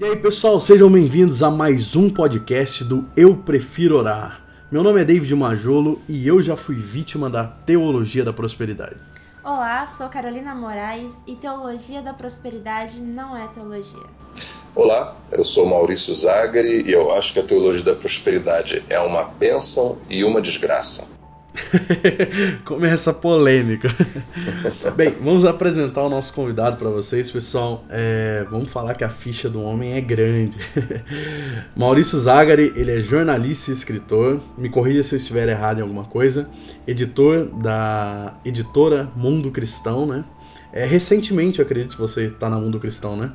E aí, pessoal, sejam bem-vindos a mais um podcast do Eu Prefiro Orar. Meu nome é David Majolo e eu já fui vítima da teologia da prosperidade. Olá, sou Carolina Moraes e teologia da prosperidade não é teologia. Olá, eu sou Maurício Zagari e eu acho que a teologia da prosperidade é uma bênção e uma desgraça. Começa a polêmica. Bem, vamos apresentar o nosso convidado para vocês, pessoal. É, vamos falar que a ficha do homem é grande. Maurício Zagari, ele é jornalista e escritor. Me corrija se eu estiver errado em alguma coisa. Editor da editora Mundo Cristão, né? É, recentemente, eu acredito que você está na Mundo Cristão, né?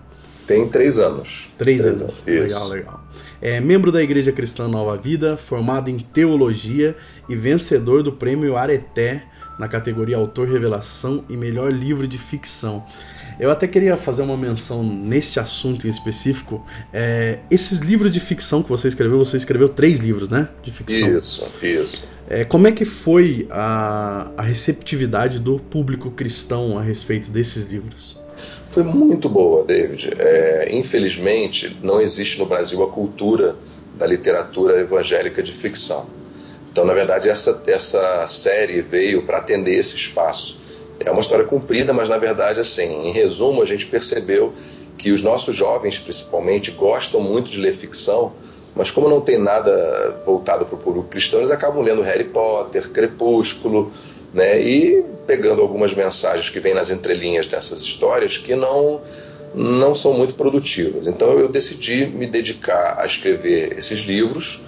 Tem três anos. Três, três anos. anos. Legal, legal. É membro da Igreja Cristã Nova Vida, formado em teologia e vencedor do prêmio Areté na categoria Autor Revelação e Melhor Livro de Ficção. Eu até queria fazer uma menção neste assunto em específico. É, esses livros de ficção que você escreveu, você escreveu três livros, né? De ficção. Isso, isso. É, como é que foi a, a receptividade do público cristão a respeito desses livros? Foi muito boa, David. É, infelizmente, não existe no Brasil a cultura da literatura evangélica de ficção. Então, na verdade, essa, essa série veio para atender esse espaço. É uma história comprida, mas na verdade, assim, em resumo, a gente percebeu que os nossos jovens, principalmente, gostam muito de ler ficção, mas como não tem nada voltado para o público cristão, eles acabam lendo Harry Potter, Crepúsculo, né? E pegando algumas mensagens que vêm nas entrelinhas dessas histórias que não não são muito produtivas. Então eu decidi me dedicar a escrever esses livros,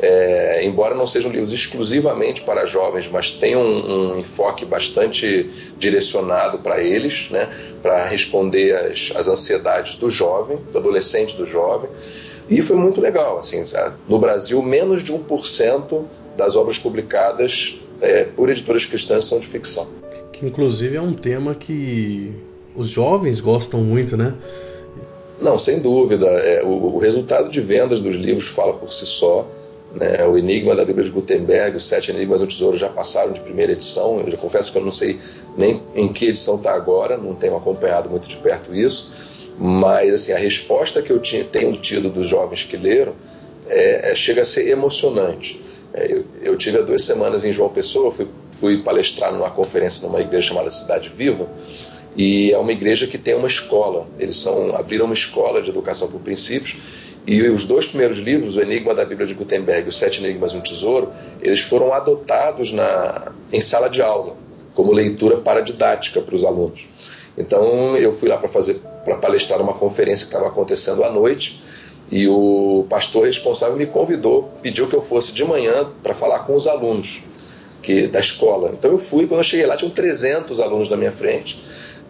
é, embora não sejam livros exclusivamente para jovens, mas tenham um, um enfoque bastante direcionado para eles, né, para responder às, ansiedades do jovem, do adolescente, do jovem. E foi muito legal. Assim, no Brasil, menos de 1% das obras publicadas é, por editoras cristãs são de ficção. Que inclusive é um tema que os jovens gostam muito, né? Não, sem dúvida. É, o, o, resultado de vendas dos livros fala por si só. Né? O Enigma da Bíblia de Gutenberg, os Sete Enigmas do Tesouro já passaram de primeira edição. Eu já confesso que eu não sei nem em que edição está agora, não tenho acompanhado muito de perto isso. Mas assim, a resposta que eu tinha, tenho tido dos jovens que leram é, é, chega a ser emocionante. É, eu, eu, tive há duas semanas em João Pessoa, fui, fui palestrar numa conferência numa igreja chamada Cidade Viva, e é uma igreja que tem uma escola. Eles são abriram uma escola de educação por princípios e os dois primeiros livros, o Enigma da Bíblia de Gutenberg e os Sete Enigmas e um Tesouro, eles foram adotados na, em sala de aula como leitura paradidática para os alunos. Então eu fui lá para fazer para palestrar numa conferência que estava acontecendo à noite e o pastor responsável me convidou, pediu que eu fosse de manhã para falar com os alunos que da escola. Então eu fui, quando eu cheguei lá tinham 300 alunos na minha frente.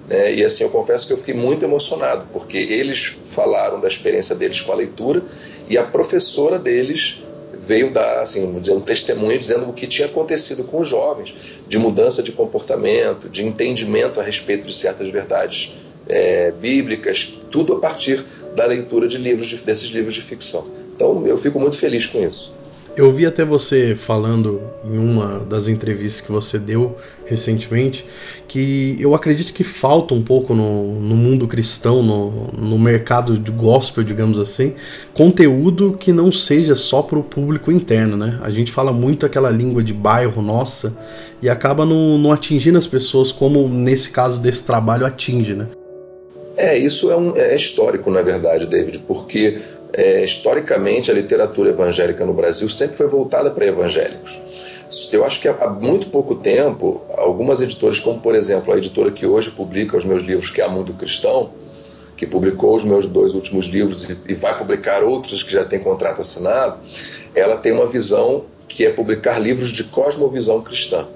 Né? E assim, eu confesso que eu fiquei muito emocionado, porque eles falaram da experiência deles com a leitura e a professora deles veio dar assim, dizer, um testemunho dizendo o que tinha acontecido com os jovens, de mudança de comportamento, de entendimento a respeito de certas verdades é, bíblicas, tudo a partir da leitura de livros de, desses livros de ficção. Então eu fico muito feliz com isso. Eu vi até você falando em uma das entrevistas que você deu recentemente que eu acredito que falta um pouco no, no mundo cristão, no, no mercado de gospel, digamos assim, conteúdo que não seja só para o público interno, né? A gente fala muito aquela língua de bairro nossa e acaba não, não atingindo as pessoas como nesse caso desse trabalho atinge, né? É, isso é, um, é histórico, na verdade, David, porque é, historicamente a literatura evangélica no Brasil sempre foi voltada para evangélicos. Eu acho que há muito pouco tempo, algumas editoras, como por exemplo a editora que hoje publica os meus livros, que é a Mundo Cristão, que publicou os meus dois últimos livros e vai publicar outros que já tem contrato assinado, ela tem uma visão que é publicar livros de cosmovisão cristã,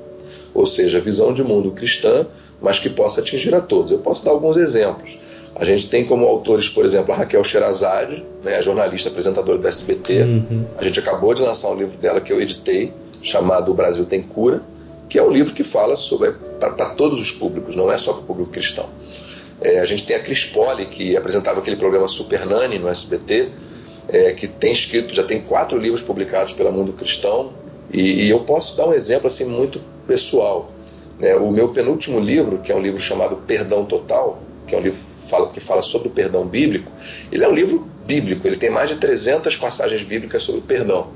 ou seja, visão de mundo cristã, mas que possa atingir a todos. Eu posso dar alguns exemplos. A gente tem como autores, por exemplo, a Raquel Sherazade, né, a jornalista apresentadora do SBT. Uhum. A gente acabou de lançar um livro dela que eu editei, chamado O Brasil Tem Cura, que é um livro que fala sobre para todos os públicos, não é só para o público cristão. É, a gente tem a Cris Poli, que apresentava aquele programa Super Nani no SBT, é, que tem escrito, já tem quatro livros publicados pela Mundo Cristão, e, e eu posso dar um exemplo assim muito pessoal. É, o meu penúltimo livro, que é um livro chamado Perdão Total, que é um livro fala, que fala sobre o perdão bíblico, ele é um livro bíblico, ele tem mais de 300 passagens bíblicas sobre o perdão.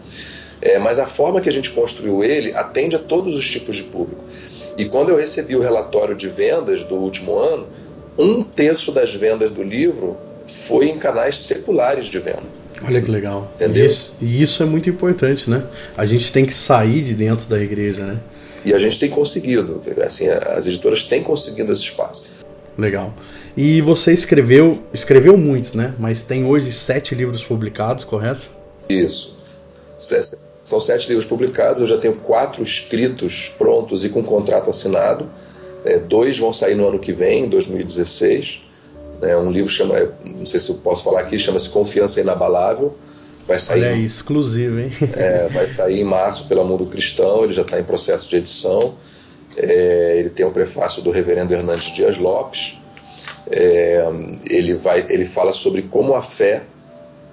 É, mas a forma que a gente construiu ele atende a todos os tipos de público. E quando eu recebi o relatório de vendas do último ano, um terço das vendas do livro foi em canais seculares de venda. Olha que legal. Entendeu? Isso, e isso é muito importante, né? A gente tem que sair de dentro da igreja, né? E a gente tem conseguido, assim, as editoras têm conseguido esse espaço. Legal. E você escreveu, escreveu muitos, né? Mas tem hoje sete livros publicados, correto? Isso. São sete livros publicados, eu já tenho quatro escritos prontos e com contrato assinado. É, dois vão sair no ano que vem, em 2016. É, um livro chama, não sei se eu posso falar aqui, chama-se Confiança Inabalável. Vai sair. Olha aí, exclusivo, hein? É, vai sair em março pela Mundo Cristão, ele já está em processo de edição. É, ele tem o um prefácio do reverendo Hernandes Dias Lopes. É, ele, vai, ele fala sobre como a fé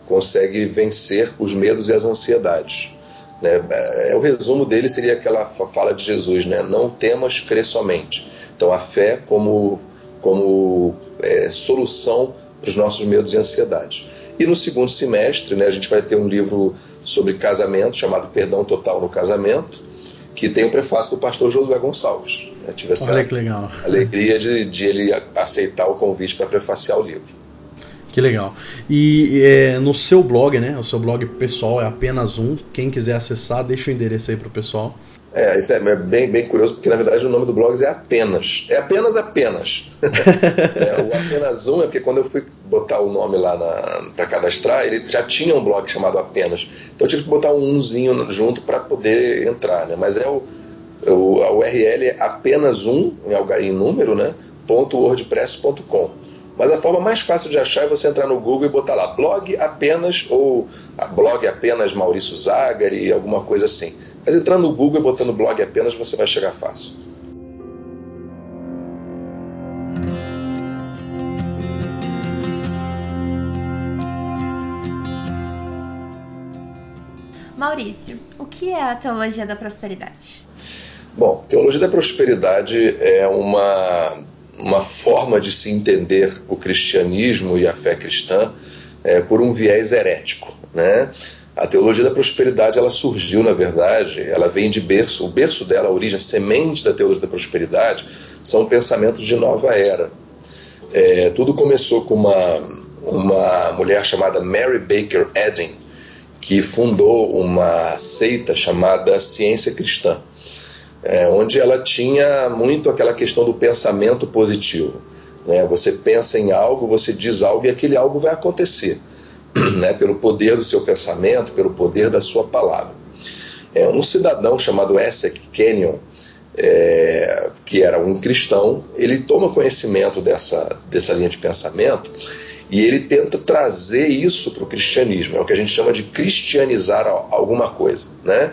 consegue vencer os medos e as ansiedades. Né? É, o resumo dele seria aquela fala de Jesus, né? não temas, crê somente. Então a fé como, como é, solução para os nossos medos e ansiedades. E no segundo semestre, né, a gente vai ter um livro sobre casamento chamado Perdão Total no Casamento, que tem o prefácio do pastor Josué Gonçalves. Eu tive essa Olha que legal. alegria de, de ele aceitar o convite para prefaciar o livro. Que legal. E é, no seu blog, né? O seu blog pessoal é apenas um. Quem quiser acessar, deixa o endereço aí pro pessoal. É, isso é bem, bem curioso, porque na verdade o nome do blog é apenas. É apenas apenas. é, o apenas um é porque quando eu fui botar o nome lá para cadastrar, ele já tinha um blog chamado apenas. Então eu tive que botar um umzinho junto para poder entrar, né? Mas é o, o a URL é apenas um, em número, né? .wordpress.com. Mas a forma mais fácil de achar é você entrar no Google e botar lá blog apenas ou blog apenas Maurício Zagari, alguma coisa assim. Mas entrando no Google e botando blog apenas, você vai chegar fácil. Maurício, o que é a teologia da prosperidade? Bom, teologia da prosperidade é uma, uma forma de se entender o cristianismo e a fé cristã é, por um viés herético. Né? A teologia da prosperidade ela surgiu, na verdade, ela vem de berço, o berço dela, a origem, a semente da teologia da prosperidade, são pensamentos de nova era. É, tudo começou com uma, uma mulher chamada Mary Baker Eddy, que fundou uma seita chamada Ciência Cristã, é, onde ela tinha muito aquela questão do pensamento positivo. Né? Você pensa em algo, você diz algo e aquele algo vai acontecer. né, pelo poder do seu pensamento, pelo poder da sua palavra. É, um cidadão chamado Essex Kenyon, é, que era um cristão, ele toma conhecimento dessa, dessa linha de pensamento e ele tenta trazer isso para o cristianismo. É o que a gente chama de cristianizar alguma coisa. Né?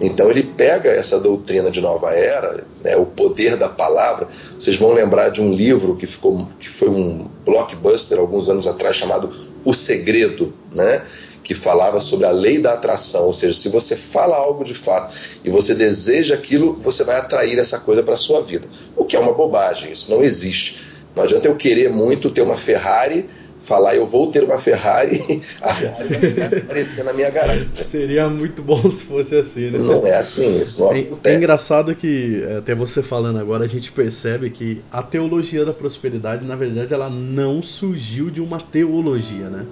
Então ele pega essa doutrina de nova era, né, o poder da palavra. Vocês vão lembrar de um livro que, ficou, que foi um blockbuster alguns anos atrás chamado O Segredo, né? que falava sobre a lei da atração, ou seja, se você fala algo de fato e você deseja aquilo, você vai atrair essa coisa para a sua vida. O que é uma bobagem, isso não existe. Não adianta eu querer muito ter uma Ferrari falar eu vou ter uma Ferrari, a Ferrari vai aparecer na minha garagem. Seria muito bom se fosse assim, né? Não é assim, isso não é, é engraçado que, é, até você falando agora, a gente percebe que a teologia da prosperidade, na verdade, ela não surgiu de uma teologia, né?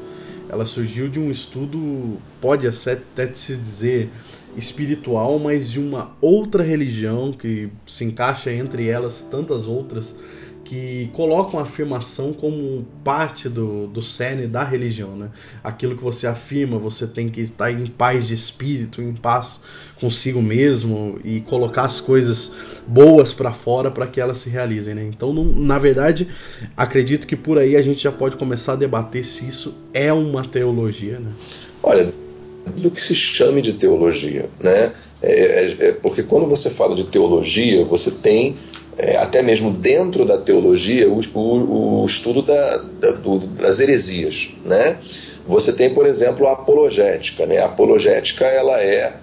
Ela surgiu de um estudo, pode até se dizer espiritual, mas de uma outra religião que se encaixa entre elas tantas outras que colocam a afirmação como parte do, do cerne da religião, né? Aquilo que você afirma, você tem que estar em paz de espírito, em paz consigo mesmo e colocar as coisas boas para fora para que elas se realizem, né? Então, não, na verdade, acredito que por aí a gente já pode começar a debater se isso é uma teologia, né? Olha, do que se chame de teologia, né? É, é, é porque quando você fala de teologia, você tem é, até mesmo dentro da teologia, o, o, o estudo da, da, do, das heresias. Né? Você tem, por exemplo, a apologética. Né? A apologética ela é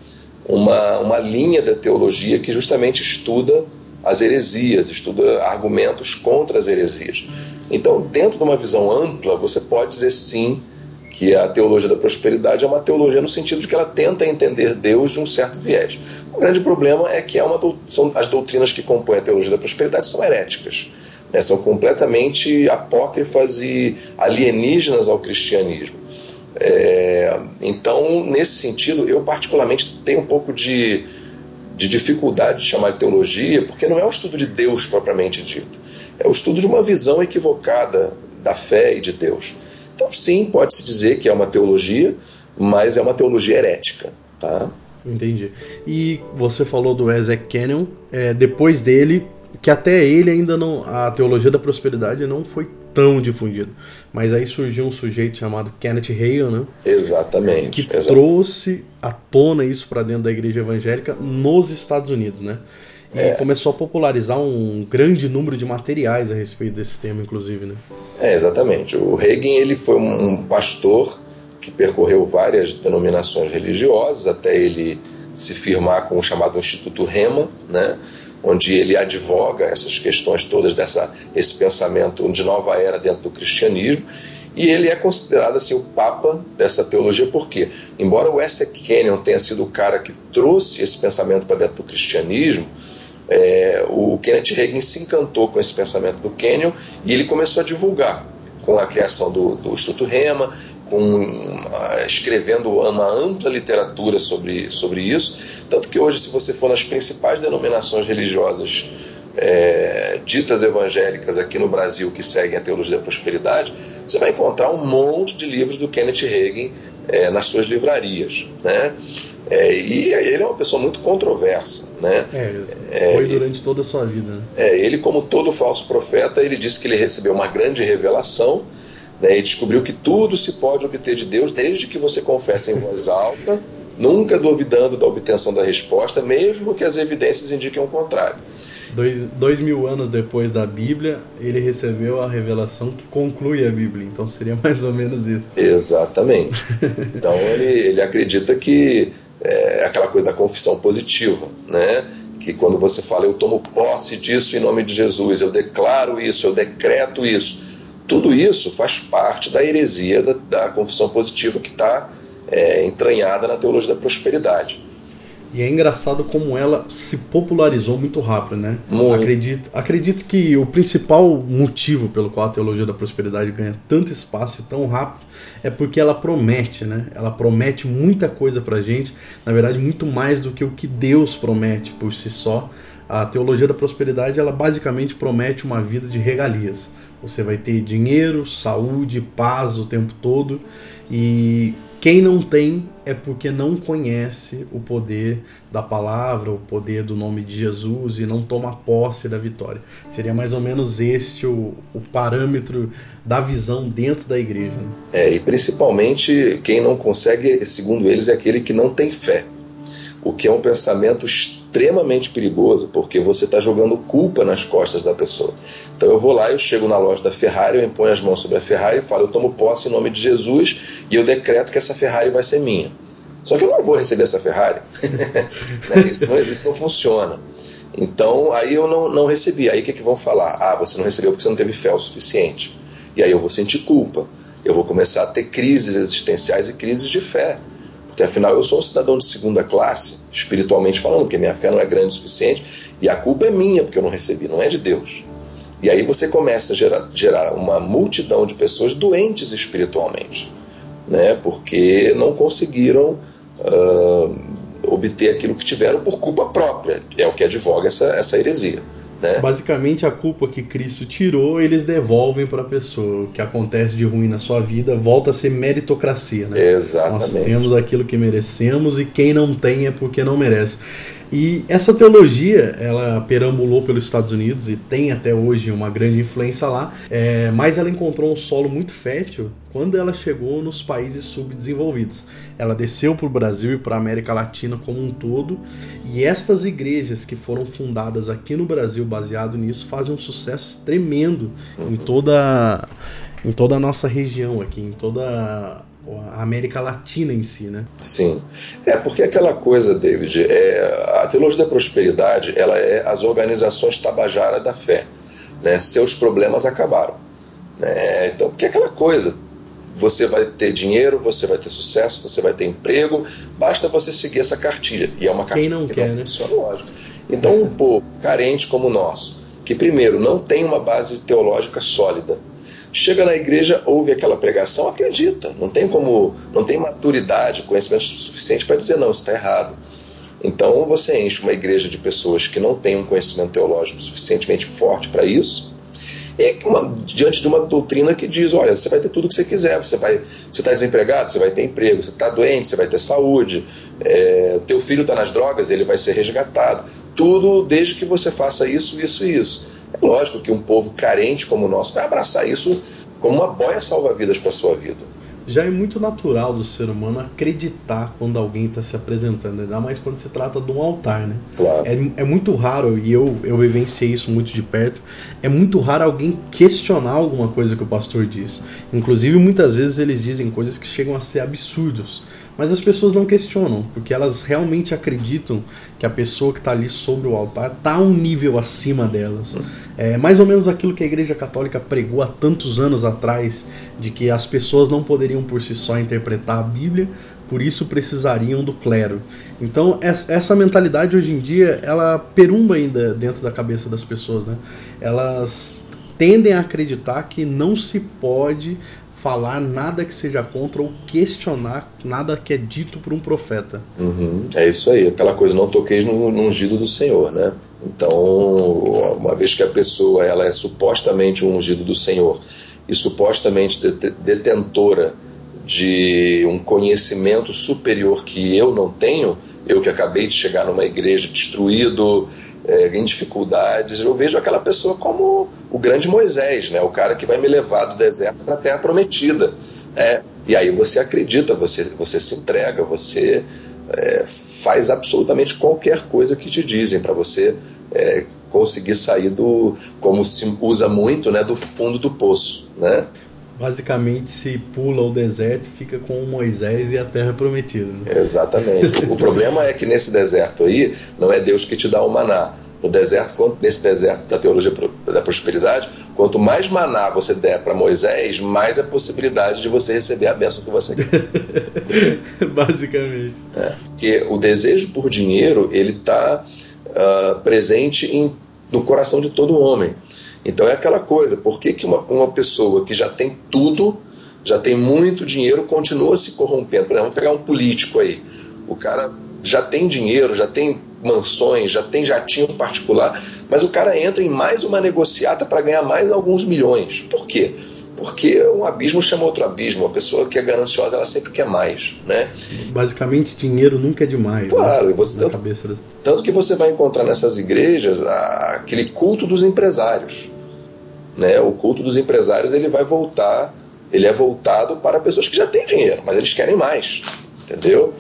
uma, uma linha da teologia que justamente estuda as heresias, estuda argumentos contra as heresias. Então, dentro de uma visão ampla, você pode dizer sim que a teologia da prosperidade é uma teologia no sentido de que ela tenta entender Deus de um certo viés. O grande problema é que é uma, são, as doutrinas que compõem a teologia da prosperidade são heréticas, né? são completamente apócrifas e alienígenas ao cristianismo. É, então, nesse sentido, eu particularmente tenho um pouco de, de dificuldade de chamar de teologia, porque não é o estudo de Deus propriamente dito, é o estudo de uma visão equivocada da fé e de Deus. Então, sim, pode-se dizer que é uma teologia, mas é uma teologia herética. Tá? Entendi. E você falou do Ezek Canyon, é, depois dele, que até ele ainda não. A teologia da prosperidade não foi tão difundida. Mas aí surgiu um sujeito chamado Kenneth Hagin, né? Exatamente. Que trouxe à tona isso para dentro da igreja evangélica nos Estados Unidos, né? E é. começou a popularizar um grande número de materiais a respeito desse tema, inclusive, né? É, exatamente. O Hagin ele foi um pastor que percorreu várias denominações religiosas até ele se firmar com o chamado Instituto Rema, né? onde ele advoga essas questões todas dessa esse pensamento de nova era dentro do cristianismo e ele é considerado assim o papa dessa teologia porque embora o S. Kenyon tenha sido o cara que trouxe esse pensamento para dentro do cristianismo é, o Kenneth Hagin se encantou com esse pensamento do Kenyon e ele começou a divulgar com a criação do, do Instituto Rema, com, uh, escrevendo uma ampla literatura sobre, sobre isso. Tanto que hoje, se você for nas principais denominações religiosas é, ditas evangélicas aqui no Brasil que seguem a teologia da prosperidade, você vai encontrar um monte de livros do Kenneth Hagin é, nas suas livrarias. Né? É, e ele é uma pessoa muito controversa, né? É, foi durante toda a sua vida. Né? É, ele, como todo falso profeta, ele disse que ele recebeu uma grande revelação né, e descobriu que tudo se pode obter de Deus desde que você confesse em voz alta, nunca duvidando da obtenção da resposta, mesmo que as evidências indiquem o contrário. Dois, dois mil anos depois da Bíblia, ele recebeu a revelação que conclui a Bíblia. Então seria mais ou menos isso. Exatamente. Então ele, ele acredita que é aquela coisa da confissão positiva, né? Que quando você fala, eu tomo posse disso em nome de Jesus, eu declaro isso, eu decreto isso. Tudo isso faz parte da heresia da, da confissão positiva que está é, entranhada na teologia da prosperidade. E é engraçado como ela se popularizou muito rápido, né? Muito. Acredito, acredito que o principal motivo pelo qual a teologia da prosperidade ganha tanto espaço e tão rápido é porque ela promete, né? Ela promete muita coisa pra gente, na verdade, muito mais do que o que Deus promete por si só. A teologia da prosperidade, ela basicamente promete uma vida de regalias. Você vai ter dinheiro, saúde, paz o tempo todo e quem não tem é porque não conhece o poder da palavra, o poder do nome de Jesus e não toma posse da vitória. Seria mais ou menos este o, o parâmetro da visão dentro da igreja. Né? É, e principalmente quem não consegue, segundo eles, é aquele que não tem fé o que é um pensamento extremamente perigoso, porque você está jogando culpa nas costas da pessoa. Então eu vou lá, eu chego na loja da Ferrari, eu imponho as mãos sobre a Ferrari e falo, eu tomo posse em nome de Jesus e eu decreto que essa Ferrari vai ser minha. Só que eu não vou receber essa Ferrari. Né, isso, não, isso não funciona. Então aí eu não, não recebi. Aí o que, que vão falar? Ah, você não recebeu porque você não teve fé o suficiente. E aí eu vou sentir culpa. Eu vou começar a ter crises existenciais e crises de fé. Porque afinal eu sou um cidadão de segunda classe, espiritualmente falando, porque minha fé não é grande o suficiente, e a culpa é minha porque eu não recebi, não é de Deus. E aí você começa a gerar, gerar uma multidão de pessoas doentes espiritualmente, né? porque não conseguiram uh, obter aquilo que tiveram por culpa própria. É o que advoga essa, essa heresia. Né? Basicamente, a culpa que Cristo tirou, eles devolvem para a pessoa. O que acontece de ruim na sua vida volta a ser meritocracia. Né? Exatamente. Nós temos aquilo que merecemos e quem não tem é porque não merece. E essa teologia, ela perambulou pelos Estados Unidos e tem até hoje uma grande influência lá, é, mas ela encontrou um solo muito fértil quando ela chegou nos países subdesenvolvidos. Ela desceu para o Brasil e para a América Latina como um todo, e essas igrejas que foram fundadas aqui no Brasil baseado nisso fazem um sucesso tremendo em toda, em toda a nossa região aqui, em toda a América Latina em si, né? Sim. É, porque aquela coisa, David, é, a teologia da prosperidade, ela é as organizações tabajara da fé. Né? Seus problemas acabaram. Né? Então, porque aquela coisa, você vai ter dinheiro, você vai ter sucesso, você vai ter emprego, basta você seguir essa cartilha. E é uma cartilha Quem não que quer, não né? funciona, lógico. Então, um povo carente como o nosso, que primeiro não tem uma base teológica sólida, chega na igreja, ouve aquela pregação, acredita, não tem como, não tem maturidade, conhecimento suficiente para dizer não, está errado. Então você enche uma igreja de pessoas que não têm um conhecimento teológico suficientemente forte para isso, e uma, diante de uma doutrina que diz, olha, você vai ter tudo o que você quiser, você vai, você está desempregado, você vai ter emprego, você está doente, você vai ter saúde, é, teu filho está nas drogas, ele vai ser resgatado, tudo desde que você faça isso, isso e isso. Lógico que um povo carente como o nosso vai abraçar isso como uma boia salva-vidas para sua vida. Já é muito natural do ser humano acreditar quando alguém está se apresentando, ainda mais quando se trata de um altar, né? Claro. É, é muito raro, e eu, eu vivenciei isso muito de perto, é muito raro alguém questionar alguma coisa que o pastor diz. Inclusive, muitas vezes eles dizem coisas que chegam a ser absurdos. Mas as pessoas não questionam, porque elas realmente acreditam que a pessoa que está ali sobre o altar está um nível acima delas. É mais ou menos aquilo que a Igreja Católica pregou há tantos anos atrás, de que as pessoas não poderiam por si só interpretar a Bíblia, por isso precisariam do clero. Então essa mentalidade hoje em dia ela perumba ainda dentro da cabeça das pessoas, né? Elas tendem a acreditar que não se pode falar nada que seja contra ou questionar nada que é dito por um profeta. Uhum, é isso aí, aquela coisa, não toqueis no, no ungido do Senhor, né? Então, uma vez que a pessoa ela é supostamente um ungido do Senhor e supostamente detentora de um conhecimento superior que eu não tenho, eu que acabei de chegar numa igreja destruído, é, em dificuldades, eu vejo aquela pessoa como o grande Moisés, né? o cara que vai me levar do deserto para a terra prometida. É, e aí você acredita, você, você se entrega, você é, faz absolutamente qualquer coisa que te dizem para você é, conseguir sair do, como se usa muito, né, do fundo do poço, né? Basicamente se pula o deserto e fica com Moisés e a terra prometida. Né? Exatamente. o problema é que nesse deserto aí não é Deus que te dá o maná. No deserto, nesse deserto da teologia da prosperidade, quanto mais maná você der para Moisés, mais a possibilidade de você receber a bênção que você quer. Basicamente. É. Porque o desejo por dinheiro ele está uh, presente em, no coração de todo homem. Então é aquela coisa, por que, que uma, uma pessoa que já tem tudo, já tem muito dinheiro, continua se corrompendo? Por exemplo, vamos pegar um político aí. O cara já tem dinheiro, já tem mansões, já tem jatinho particular, mas o cara entra em mais uma negociata para ganhar mais alguns milhões. Por quê? Porque um abismo chama outro abismo. A pessoa que é gananciosa, ela sempre quer mais, né? Basicamente, dinheiro nunca é demais. Claro, né? você, tanto, cabeça... tanto que você vai encontrar nessas igrejas aquele culto dos empresários, né? O culto dos empresários ele vai voltar, ele é voltado para pessoas que já têm dinheiro, mas eles querem mais, entendeu?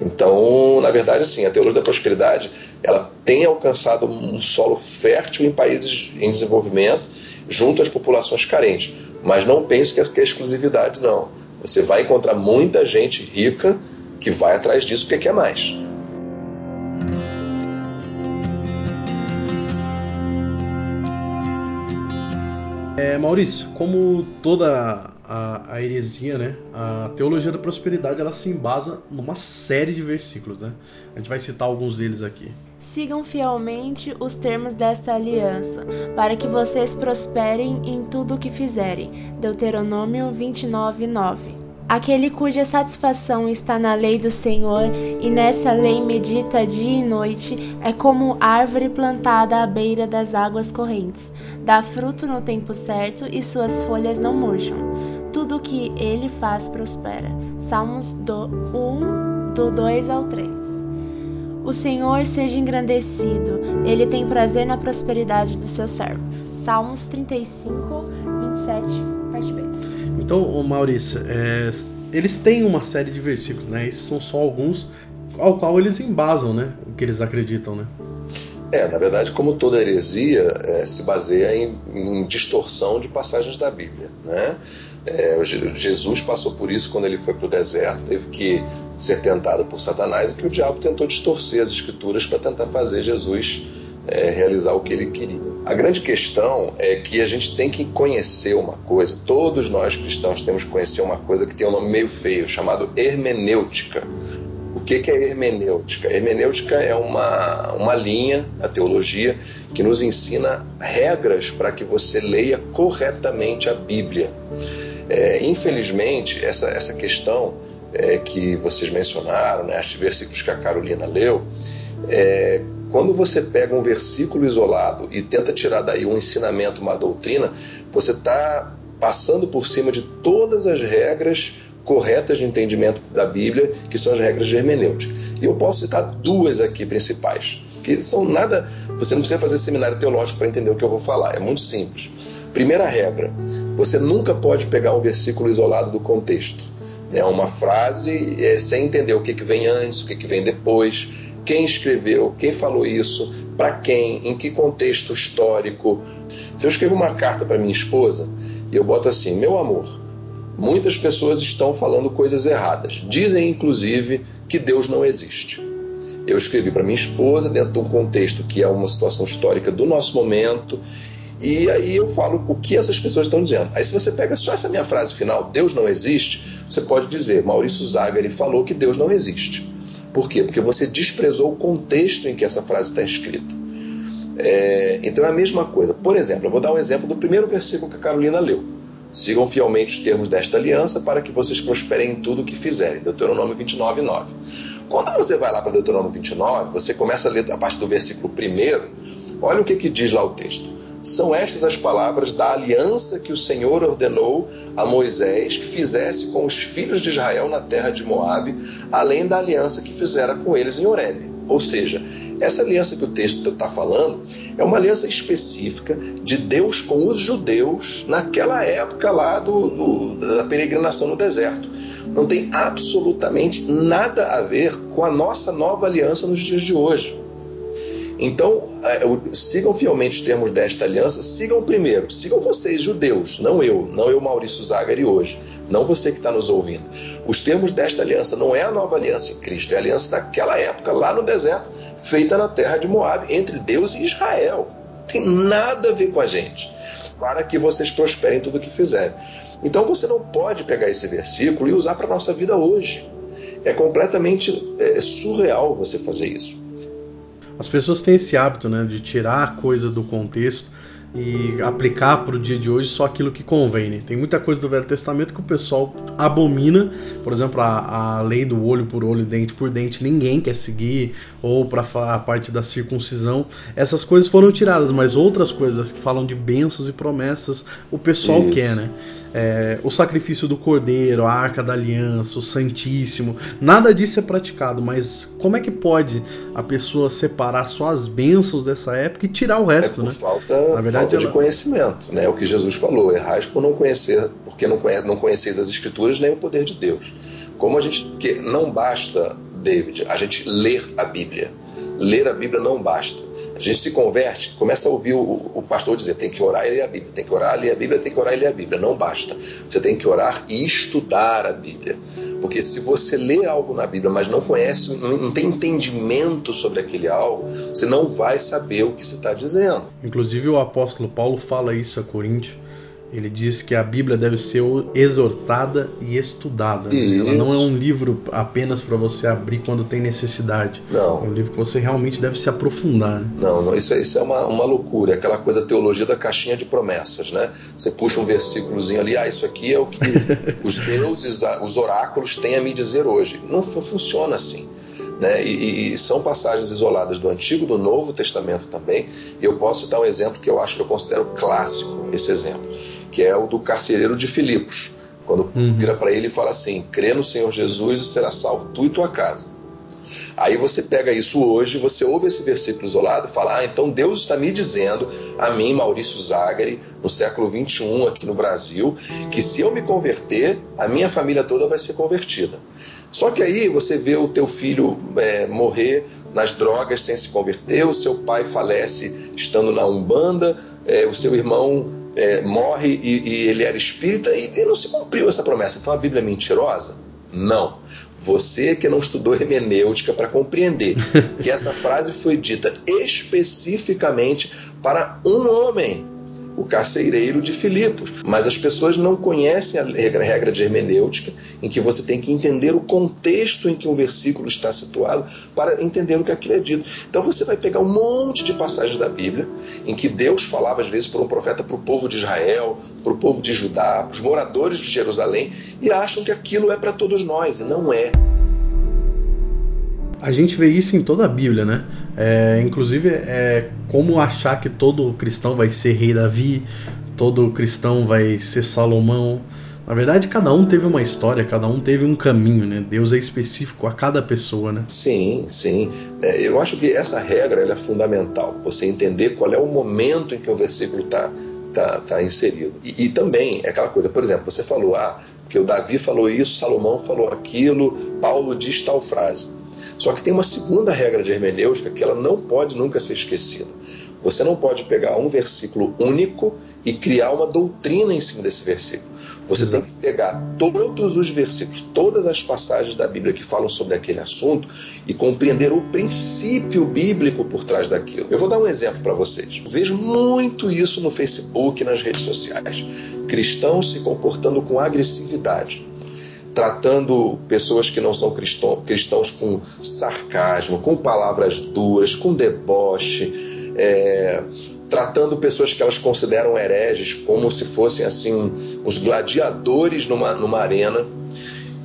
Então, na verdade, sim, a teologia da prosperidade ela tem alcançado um solo fértil em países em desenvolvimento, junto às populações carentes. Mas não pense que é exclusividade, não. Você vai encontrar muita gente rica que vai atrás disso porque quer mais. É, Maurício, como toda a, a, heresia, né? A teologia da prosperidade ela se embasa numa série de versículos, né? A gente vai citar alguns deles aqui. Sigam fielmente os termos desta aliança, para que vocês prosperem em tudo o que fizerem. Deuteronômio 29, 9. Aquele cuja satisfação está na lei do Senhor e nessa lei medita dia e noite é como árvore plantada à beira das águas correntes. Dá fruto no tempo certo e suas folhas não murcham. Tudo o que ele faz prospera. Salmos do 1, do 2 ao 3. O Senhor seja engrandecido, ele tem prazer na prosperidade do seu servo. Salmos 35, 27, parte B. Então, Maurício, é, eles têm uma série de versículos, né? Esses são só alguns ao qual eles embasam, né? O que eles acreditam, né? É, na verdade, como toda heresia, é, se baseia em, em, distorção de passagens da Bíblia, né? É, Jesus passou por isso quando ele foi para o deserto, teve que ser tentado por Satanás e que o diabo tentou distorcer as escrituras para tentar fazer Jesus é, realizar o que ele queria. A grande questão é que a gente tem que conhecer uma coisa, todos nós cristãos temos que conhecer uma coisa que tem um nome meio feio, chamado hermenêutica. Que, que é hermenêutica? Hermenêutica é uma, uma linha da teologia que nos ensina regras para que você leia corretamente a Bíblia. É, infelizmente, essa, essa questão é, que vocês mencionaram, né, os versículos que a Carolina leu, é, quando você pega um versículo isolado e tenta tirar daí um ensinamento, uma doutrina, você está passando por cima de todas as regras corretas de entendimento da Bíblia, que são as regras de hermenêutica. E eu posso citar duas aqui principais, que são nada. Você não precisa fazer seminário teológico para entender o que eu vou falar, é muito simples. Primeira regra: você nunca pode pegar um versículo isolado do contexto. É uma frase é, sem entender o que, que vem antes, o que, que vem depois, quem escreveu, quem falou isso, para quem, em que contexto histórico. Se eu escrevo uma carta para minha esposa e eu boto assim: meu amor, muitas pessoas estão falando coisas erradas. Dizem, inclusive, que Deus não existe. Eu escrevi para minha esposa dentro de um contexto que é uma situação histórica do nosso momento. E aí eu falo o que essas pessoas estão dizendo. Aí se você pega só essa minha frase final, Deus não existe, você pode dizer, Maurício Zagari falou que Deus não existe. Por quê? Porque você desprezou o contexto em que essa frase está escrita. É, então é a mesma coisa. Por exemplo, eu vou dar um exemplo do primeiro versículo que a Carolina leu. Sigam fielmente os termos desta aliança para que vocês prosperem em tudo o que fizerem. Deuteronômio 29, 9. Quando você vai lá para Deuteronômio 29, você começa a ler a parte do versículo primeiro, olha o que, que diz lá o texto. São estas as palavras da aliança que o Senhor ordenou a Moisés que fizesse com os filhos de Israel na terra de Moabe, além da aliança que fizera com eles em Horebe. Ou seja, essa aliança que o texto está falando é uma aliança específica de Deus com os judeus naquela época lá do, do, da peregrinação no deserto. Não tem absolutamente nada a ver com a nossa nova aliança nos dias de hoje. Então, sigam fielmente os termos desta aliança, sigam primeiro, sigam vocês, judeus, não eu, não eu, Maurício Zagari, hoje, não você que está nos ouvindo. Os termos desta aliança não é a nova aliança em Cristo, é a aliança daquela época, lá no deserto, feita na terra de Moab, entre Deus e Israel. Não tem nada a ver com a gente, para que vocês prosperem tudo o que fizerem. Então você não pode pegar esse versículo e usar para a nossa vida hoje. É completamente é, surreal você fazer isso. As pessoas têm esse hábito, né, de tirar a coisa do contexto e aplicar para o dia de hoje só aquilo que convém. Né? Tem muita coisa do Velho Testamento que o pessoal abomina, por exemplo, a, a lei do olho por olho, dente por dente, ninguém quer seguir, ou para a parte da circuncisão. Essas coisas foram tiradas, mas outras coisas que falam de bênçãos e promessas, o pessoal Isso. quer, né? É, o sacrifício do cordeiro, a arca da aliança, o santíssimo, nada disso é praticado, mas como é que pode a pessoa separar só as bênçãos dessa época e tirar o resto, é né? Falta, Na verdade, falta ela... de conhecimento, né? O que Jesus falou, errais por não conhecer, porque não, conhece, não conheceis as escrituras nem o poder de Deus. Como a gente, que não basta, David, a gente ler a Bíblia. Ler a Bíblia não basta a gente se converte, começa a ouvir o, o, pastor dizer: tem que orar e ler a Bíblia, tem que orar e ler a Bíblia, tem que orar e ler a Bíblia. Não basta. Você tem que orar e estudar a Bíblia. Porque se você lê algo na Bíblia, mas não conhece, não tem entendimento sobre aquele algo, você não vai saber o que se está dizendo. Inclusive, o apóstolo Paulo fala isso a Coríntios ele diz que a Bíblia deve ser exortada e estudada. Né? Ela não é um livro apenas para você abrir quando tem necessidade. Não. É um livro que você realmente deve se aprofundar. Né? Não, não, isso, isso é uma, uma loucura. É aquela coisa da teologia da caixinha de promessas, né? Você puxa um versículozinho ali, ah, isso aqui é o que os deuses, os oráculos têm a me dizer hoje. Não funciona assim. Né? E, e, são passagens isoladas do Antigo e do Novo Testamento também. Eu posso dar um exemplo que eu acho que eu considero clássico, esse exemplo, que é o do carcereiro de Filipos. Quando uhum. vira para ele e fala assim: crê no Senhor Jesus e será salvo tu e tua casa. Aí você pega isso hoje, você ouve esse versículo isolado e fala: Ah, então Deus está me dizendo, a mim, Maurício Zagari, no século 21 aqui no Brasil, que se eu me converter, a minha família toda vai ser convertida. Só que aí você vê o teu filho é, morrer nas drogas sem se converter, o seu pai falece estando na Umbanda, é, o seu irmão é, morre e, e, ele era espírita e, e não se cumpriu essa promessa. Então a Bíblia é mentirosa? Não. Você que não estudou hermenêutica para compreender que essa frase foi dita especificamente para um homem o carcereiro de Filipos. Mas as pessoas não conhecem a regra de hermenêutica, em que você tem que entender o contexto em que um versículo está situado para entender o que aquilo é dito. Então você vai pegar um monte de passagens da Bíblia, em que Deus falava às vezes por um profeta para o povo de Israel, para o povo de Judá, para os moradores de Jerusalém, e acham que aquilo é para todos nós, e não é. A gente vê isso em toda a Bíblia, né? É, inclusive, é como achar que todo cristão vai ser rei Davi, todo cristão vai ser Salomão. Na verdade, cada um teve uma história, cada um teve um caminho, né? Deus é específico a cada pessoa, né? Sim, sim. É, eu acho que essa regra é fundamental. Você entender qual é o momento em que o versículo está tá, tá inserido. E, e, também é aquela coisa, por exemplo, você falou, ah, porque o Davi falou isso, Salomão falou aquilo, Paulo diz tal frase. Só que tem uma segunda regra de hermenêutica que ela não pode nunca ser esquecida. Você não pode pegar um versículo único e criar uma doutrina em cima desse versículo. Você tem que pegar todos os versículos, todas as passagens da Bíblia que falam sobre aquele assunto e compreender o princípio bíblico por trás daquilo. Eu vou dar um exemplo para vocês. Eu vejo muito isso no Facebook nas redes sociais. Cristãos se comportando com agressividade tratando pessoas que não são cristãos, com sarcasmo, com palavras duras, com deboche, é, tratando pessoas que elas consideram hereges como se fossem assim os gladiadores numa, numa arena.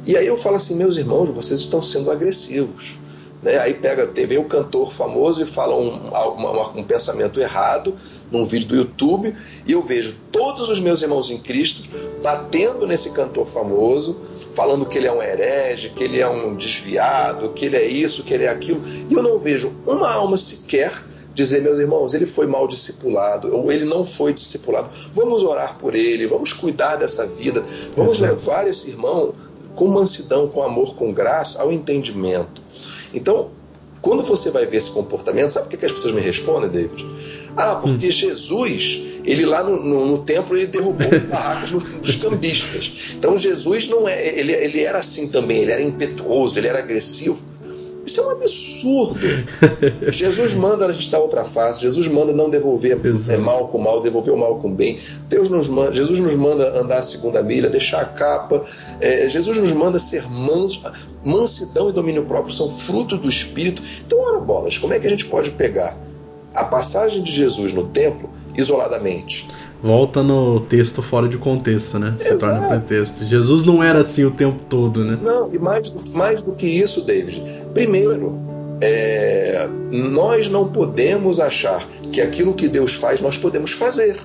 E aí eu falo assim, meus irmãos, vocês estão sendo agressivos. Né? Aí pega, vem o cantor famoso e fala um, uma, um pensamento errado num vídeo do YouTube e eu vejo todos os meus irmãos em Cristo batendo nesse cantor famoso, falando que ele é um herege, que ele é um desviado, que ele é isso, que ele é aquilo, e eu não vejo uma alma sequer dizer, meus irmãos, ele foi mal discipulado, ou ele não foi discipulado. Vamos orar por ele, vamos cuidar dessa vida, vamos Exato. levar esse irmão com mansidão, com amor, com graça ao entendimento. Então, quando você vai ver esse comportamento, sabe o que, as pessoas me respondem, David? Ah, porque hum. Jesus, ele lá no, no, no, templo, ele derrubou os barracos dos, dos cambistas. Então Jesus não é, ele, ele era assim também, ele era impetuoso, ele era agressivo. Isso é um absurdo. Jesus manda a gente dar outra face, Jesus manda não devolver é, mal com mal, devolver o mal com bem. Deus nos manda, Jesus nos manda andar a segunda milha, deixar a capa. É, Jesus nos manda ser manso. Mansidão e domínio próprio são fruto do Espírito. Então, ora bolas, como é que a gente pode pegar a passagem de Jesus no templo isoladamente? volta no texto fora de contexto, né? Se Exato. torna pretexto. Jesus não era assim o tempo todo, né? Não, e mais, mais do que isso, David. Primeiro, é, nós não podemos achar que aquilo que Deus faz nós podemos fazer.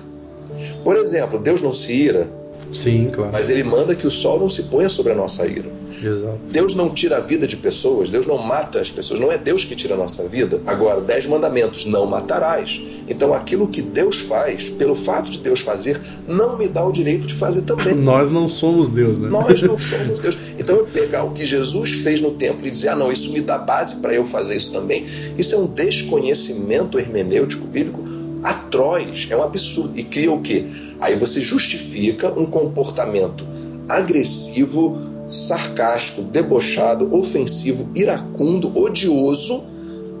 Por exemplo, Deus não se ira, Sim, claro. Mas ele manda que o sol não se ponha sobre a nossa ira. Exato. Deus não tira a vida de pessoas, Deus não mata as pessoas, não é Deus que tira a nossa vida. Agora, dez mandamentos, não matarás. Então, aquilo que Deus faz, pelo fato de Deus fazer, não me dá o direito de fazer também. Nós não somos Deus, né? Nós não somos Deus. Então, eu pegar o que Jesus fez no templo e dizer, ah, não, isso me dá base para eu fazer isso também, isso é um desconhecimento hermenêutico bíblico atroz, é um absurdo. E cria o quê? Aí você justifica um comportamento agressivo, sarcástico, debochado, ofensivo, iracundo, odioso,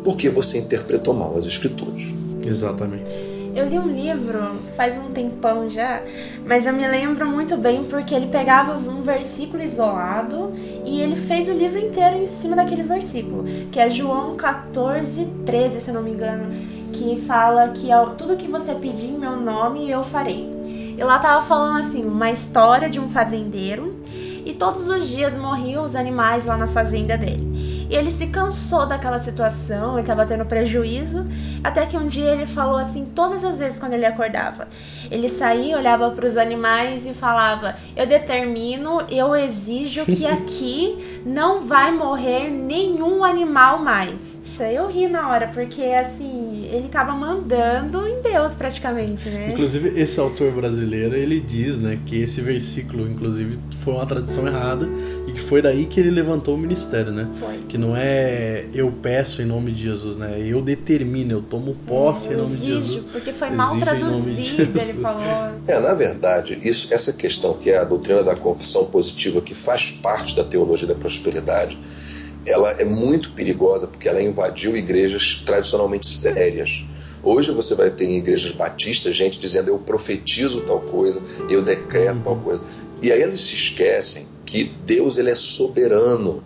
porque você interpretou mal as escrituras. Exatamente. Eu li um livro faz um tempão já, mas eu me lembro muito bem porque ele pegava um versículo isolado e ele fez o livro inteiro em cima daquele versículo, que é João 14, 13, se eu não me engano, que fala que tudo que você pedir em meu nome eu farei. E lá tava falando assim, uma história de um fazendeiro e todos os dias morriam os animais lá na fazenda dele. E ele se cansou daquela situação, ele estava tendo prejuízo, até que um dia ele falou assim, todas as vezes quando ele acordava. Ele saía, olhava para os animais e falava: Eu determino, eu exijo que aqui não vai morrer nenhum animal mais Nossa, eu ri na hora, porque assim, ele tava mandando em Deus praticamente, né? Inclusive, esse autor brasileiro, ele diz, né, que esse versículo, inclusive, foi uma tradução errada e que foi daí que ele levantou o ministério, né? Foi. Que não é eu peço em nome de Jesus, né? Eu determino, eu tomo posse É, em eu nome de exijo, Jesus. Porque foi mal de traduzido, ele falou. É, na verdade, isso, essa questão que é a doutrina da confissão positiva, que faz parte da teologia da prosperidade, ela é muito perigosa porque ela invadiu igrejas tradicionalmente sérias. Hoje você vai ter em igrejas batistas gente dizendo eu profetizo tal coisa, eu decreto tal coisa. E aí eles se esquecem que Deus ele é soberano.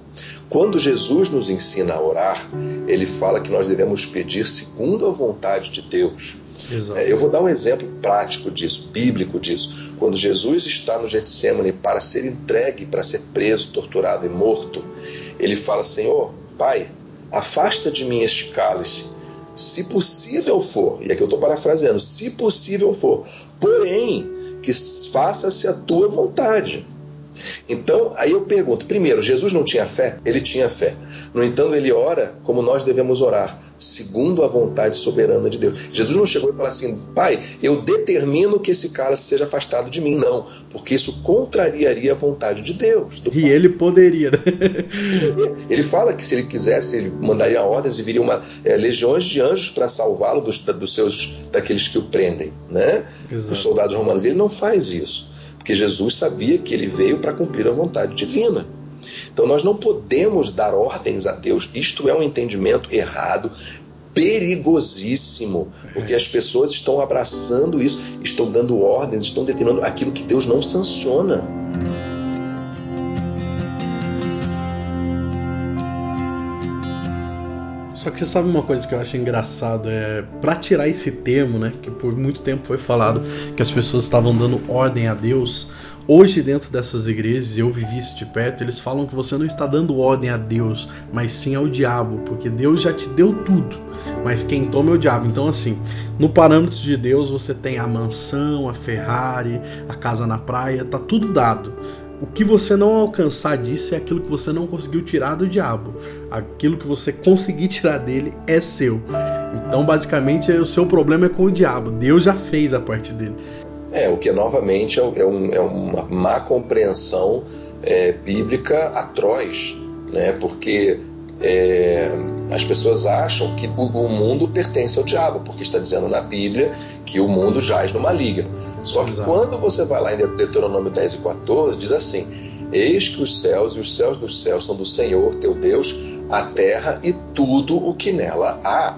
Quando Jesus nos ensina a orar, ele fala que nós devemos pedir segundo a vontade de Deus. Exato. É, Eu vou dar um exemplo prático disso, bíblico disso. Quando Jesus está no Getsemane para ser entregue, para ser preso, torturado e morto, ele fala: Senhor, Pai, afasta de mim este cálice, se possível for, e aqui eu estou parafraseando, se possível for, porém, que faça-se a tua vontade. Então, aí eu pergunto: primeiro, Jesus não tinha fé? Ele tinha fé. No entanto, ele ora como nós devemos orar, segundo a vontade soberana de Deus. Jesus não chegou e falou assim: Pai, eu determino que esse cálice seja afastado de mim. Não, porque isso contrariaria a vontade de Deus. E ele poderia, né? ele fala que se ele quisesse, ele mandaria ordens e viria uma, é, legiões de anjos para salvá-lo dos, dos seus daqueles que o prendem, né? Exato. Os soldados romanos. Ele não faz isso, porque Jesus sabia que ele veio para cumprir a vontade divina. Então nós não podemos dar ordens a Deus. Isto é um entendimento errado, perigosíssimo, porque as pessoas estão abraçando isso, estão dando ordens, estão determinando aquilo que Deus não sanciona. Só que você sabe uma coisa que eu acho engraçado é para tirar esse termo, né, que por muito tempo foi falado que as pessoas estavam dando ordem a Deus. Hoje dentro dessas igrejas, eu vivi isso de perto, eles falam que você não está dando ordem a Deus, mas sim ao diabo, porque Deus já te deu tudo. Mas quem toma é o diabo. Então assim, no parâmetro de Deus você tem a mansão, a Ferrari, a casa na praia, tá tudo dado. O que você não alcançar disso é aquilo que você não conseguiu tirar do diabo. Aquilo que você conseguir tirar dele é seu. Então, basicamente, o seu problema é com o diabo. Deus já fez a parte dele. É, o que novamente é, é um- é uma má compreensão é, bíblica atroz, né? porque é, as pessoas acham que o, o mundo pertence ao diabo, porque está dizendo na Bíblia que o mundo jaz no maligno. Só que Exato. quando você vai lá em Deuteronômio 10 e 14, diz assim: Eis que os céus e os céus dos céus são do Senhor teu Deus, a terra e tudo o que nela há.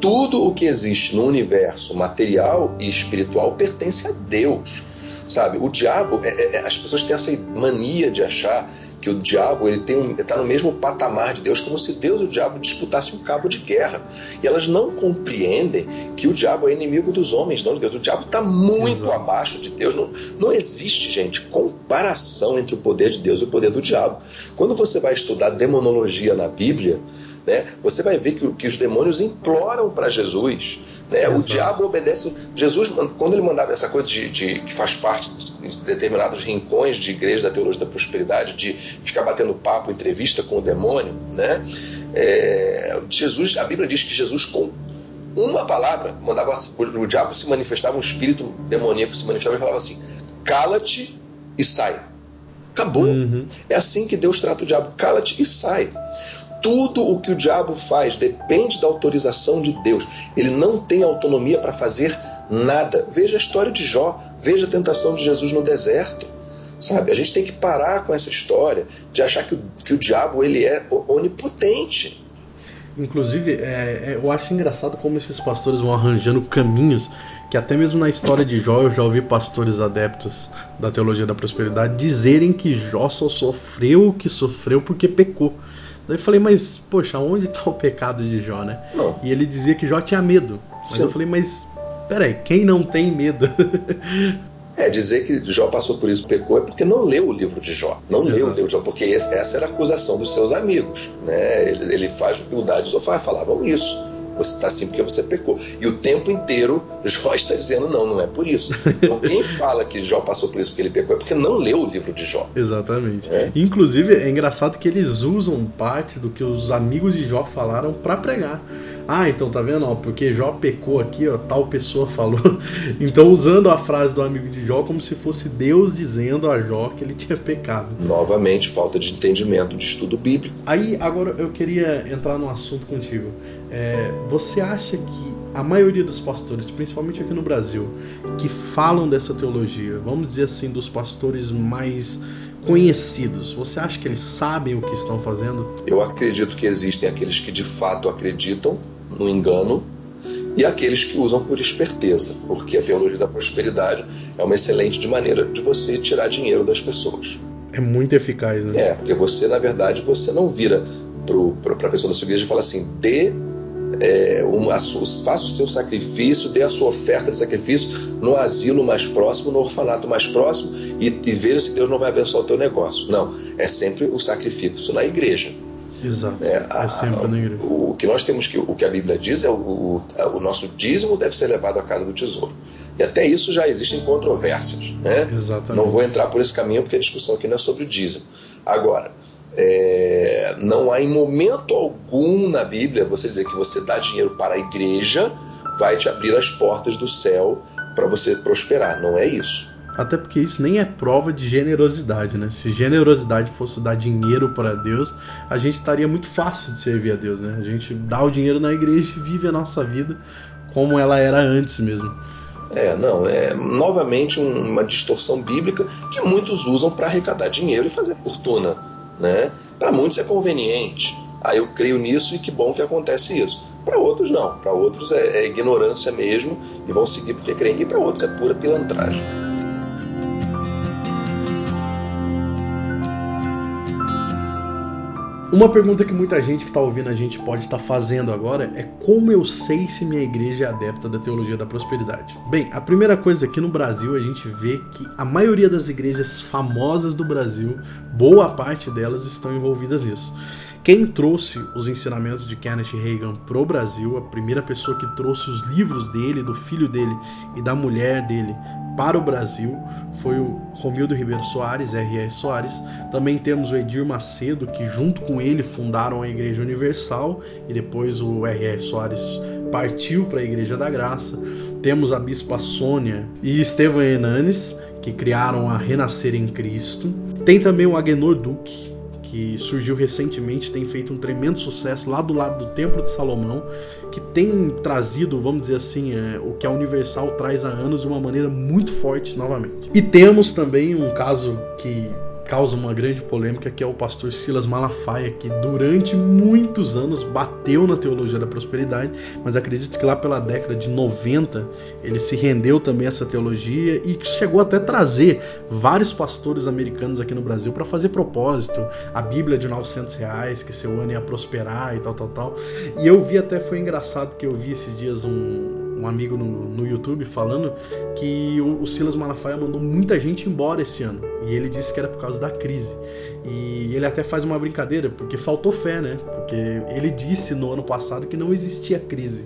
Tudo o que existe no universo material e espiritual pertence a Deus. Sabe, o diabo, é- é- as pessoas têm essa mania de achar que o diabo ele tem um, está no mesmo patamar de Deus, como se Deus e o diabo disputassem um cabo de guerra. E elas não compreendem que o diabo é inimigo dos homens, não de Deus. O diabo está muito Exato. abaixo de Deus. Não, não existe, gente, comparação entre o poder de Deus e o poder do diabo. Quando você vai estudar demonologia na Bíblia, né, você vai ver que, que os demônios imploram para Jesus. Né? O diabo obedece. Jesus, quando ele mandava essa coisa de, de- que faz parte de determinados rincões de igreja da teologia da prosperidade, de ficar batendo papo, entrevista com o demônio, né? É, Jesus, a Bíblia diz que Jesus com uma palavra mandava o, o diabo se manifestava, um espírito demoníaco se manifestava e falava assim: cala-te e sai. Acabou. Uhum. É assim que Deus trata o diabo: cala-te e sai. Tudo o que o diabo faz depende da autorização de Deus. Ele não tem autonomia para fazer nada. Veja a história de Jó, veja a tentação de Jesus no deserto. Sabe, a gente tem que parar com essa história de achar que o, que o diabo ele é onipotente. Inclusive, é, é, eu acho engraçado como esses pastores vão arranjando caminhos que até mesmo na história de Jó eu já ouvi pastores adeptos da teologia da prosperidade dizerem que Jó só sofreu o que sofreu porque pecou. Daí eu falei, mas poxa, onde está o pecado de Jó, né? Não. E ele dizia que Jó tinha medo. Mas Sim. eu falei, mas peraí, quem não tem medo? É, dizer que Jó passou por isso, pecou, é porque não leu o livro de Jó. Não leu o Exato. livro de Jó, porque essa era a acusação dos seus amigos. Né? Ele, ele faz humildade sofá, falavam isso. Você está assim porque você pecou. E o tempo inteiro Jó está dizendo: não, não é por isso. Então, quem fala que Jó passou por isso porque ele pecou é porque não leu o livro de Jó. Exatamente. É. Inclusive, é engraçado que eles usam partes do que os amigos de Jó falaram para pregar. Ah, então tá vendo? Ó, porque Jó pecou aqui, ó, tal pessoa falou. Então, usando a frase do amigo de Jó como se fosse Deus dizendo a Jó que ele tinha pecado. Novamente, falta de entendimento de estudo bíblico. Aí, agora eu queria entrar num assunto contigo. É, você acha que a maioria dos pastores, principalmente aqui no Brasil, que falam dessa teologia, vamos dizer assim, dos pastores mais conhecidos, você acha que eles sabem o que estão fazendo? Eu acredito que existem aqueles que de fato acreditam no engano e aqueles que usam por esperteza, porque a teologia da prosperidade é uma excelente maneira de você tirar dinheiro das pessoas. É muito eficaz, né? É, porque você, na verdade, você não vira para a pessoa da sua igreja e fala assim: dê é, uma, faça o seu sacrifício, dê a sua oferta de sacrifício no asilo mais próximo, no orfanato mais próximo e, e veja se Deus não vai abençoar o teu negócio. Não, é sempre o sacrifício na igreja. Exato. É, a, é sempre na igreja. O, o, que nós temos que, o que a Bíblia diz é o, o, o nosso dízimo deve ser levado à casa do tesouro. E até isso já existem controvérsias. Né? Exatamente. Não vou entrar por esse caminho porque a discussão aqui não é sobre o dízimo. Agora, é, não há em momento algum na Bíblia você dizer que você dá dinheiro para a igreja vai te abrir as portas do céu para você prosperar. Não é isso. Até porque isso nem é prova de generosidade, né? Se generosidade fosse dar dinheiro para Deus, a gente estaria muito fácil de servir a Deus, né? A gente dá o dinheiro na igreja e vive a nossa vida como ela era antes mesmo. É, não, é novamente uma distorção bíblica que muitos usam para arrecadar dinheiro e fazer fortuna né? Para muitos é conveniente. Ah, eu creio nisso e que bom que acontece isso. Para outros não, para outros é, é, ignorância mesmo e vão seguir porque creem, e para outros é pura pilantragem. Uma pergunta que muita gente que está ouvindo a gente pode estar fazendo agora é como eu sei se minha igreja é adepta da teologia da prosperidade? Bem, a primeira coisa aqui no Brasil a gente vê que a maioria das igrejas famosas do Brasil, boa parte delas estão envolvidas nisso. Quem trouxe os ensinamentos de Kenneth Reagan pro Brasil, a primeira pessoa que trouxe os livros dele, do filho dele e da mulher dele para o Brasil, foi o Romildo Ribeiro Soares, R.R. Soares. Também temos o Edir Macedo, que junto com ele fundaram a Igreja Universal e depois o R.R. Soares partiu para a Igreja da Graça. Temos a Bispa Sônia e Estevam Hernanes, que criaram a Renascer em Cristo. Tem também o Agenor Duque, que surgiu recentemente, tem feito um tremendo sucesso lá do lado do Templo de Salomão, que tem trazido, vamos dizer assim, é, o que a Universal traz há anos de uma maneira muito forte novamente. E temos também um caso que causa uma grande polêmica, que é o pastor Silas Malafaia, que durante muitos anos bateu na teologia da prosperidade, mas acredito que lá pela década de 90 ele se rendeu também a essa teologia e chegou até trazer vários pastores americanos aqui no Brasil para fazer propósito, a Bíblia de 900 reais, que seu ano ia prosperar e tal, tal, tal. E eu vi até, foi engraçado que eu vi esses dias um, um amigo no, no YouTube falando que o, o Silas Malafaia mandou muita gente embora esse ano. E ele disse que era por causa da crise. E ele até faz uma brincadeira, porque faltou fé, né? Porque ele disse no ano passado que não existia crise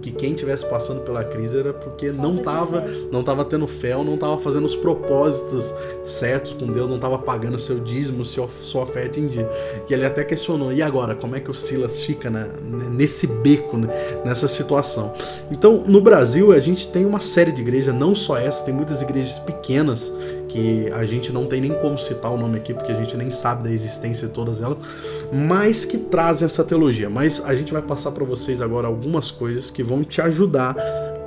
que quem estivesse passando pela crise era porque Falta não estava não tava tendo fé ou não estava fazendo os propósitos certos com Deus, não estava pagando seu dízimo, sua, sua oferta em dia. E ele até questionou: e agora? Como é que o Silas fica né, nesse beco, né, nessa situação? Então, no Brasil, a gente tem uma série de igrejas, não só essa, tem muitas igrejas pequenas que a gente não tem nem como citar o nome aqui, porque a gente nem sabe da existência de todas elas, mas que trazem essa teologia. Mas a gente vai passar para vocês agora algumas coisas que vão te ajudar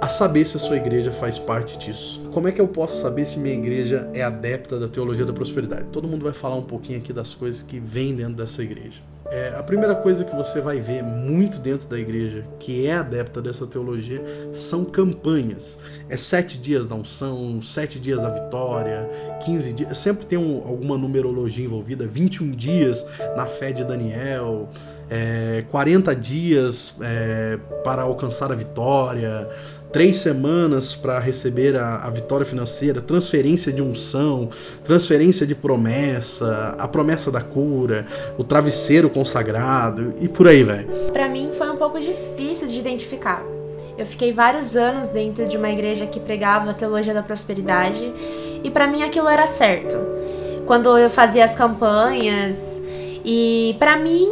a saber se a sua igreja faz parte disso. Como é que eu posso saber se minha igreja é adepta da teologia da prosperidade? Todo mundo vai falar um pouquinho aqui das coisas que vem dentro dessa igreja. É, a primeira coisa que você vai ver muito dentro da igreja que é adepta dessa teologia são campanhas. É sete dias da unção, sete dias da vitória, 15 dias. Sempre tem um, alguma numerologia envolvida, 21 dias na fé de Daniel, é, 40 dias é, para alcançar a vitória, três semanas para receber a, a, vitória financeira, transferência de unção, transferência de promessa, a promessa da cura, o travesseiro consagrado e por aí, velho? Para mim foi um pouco difícil de identificar. Eu fiquei vários anos dentro de uma igreja que pregava a teologia da prosperidade e para mim aquilo era certo. Quando eu fazia as campanhas e para mim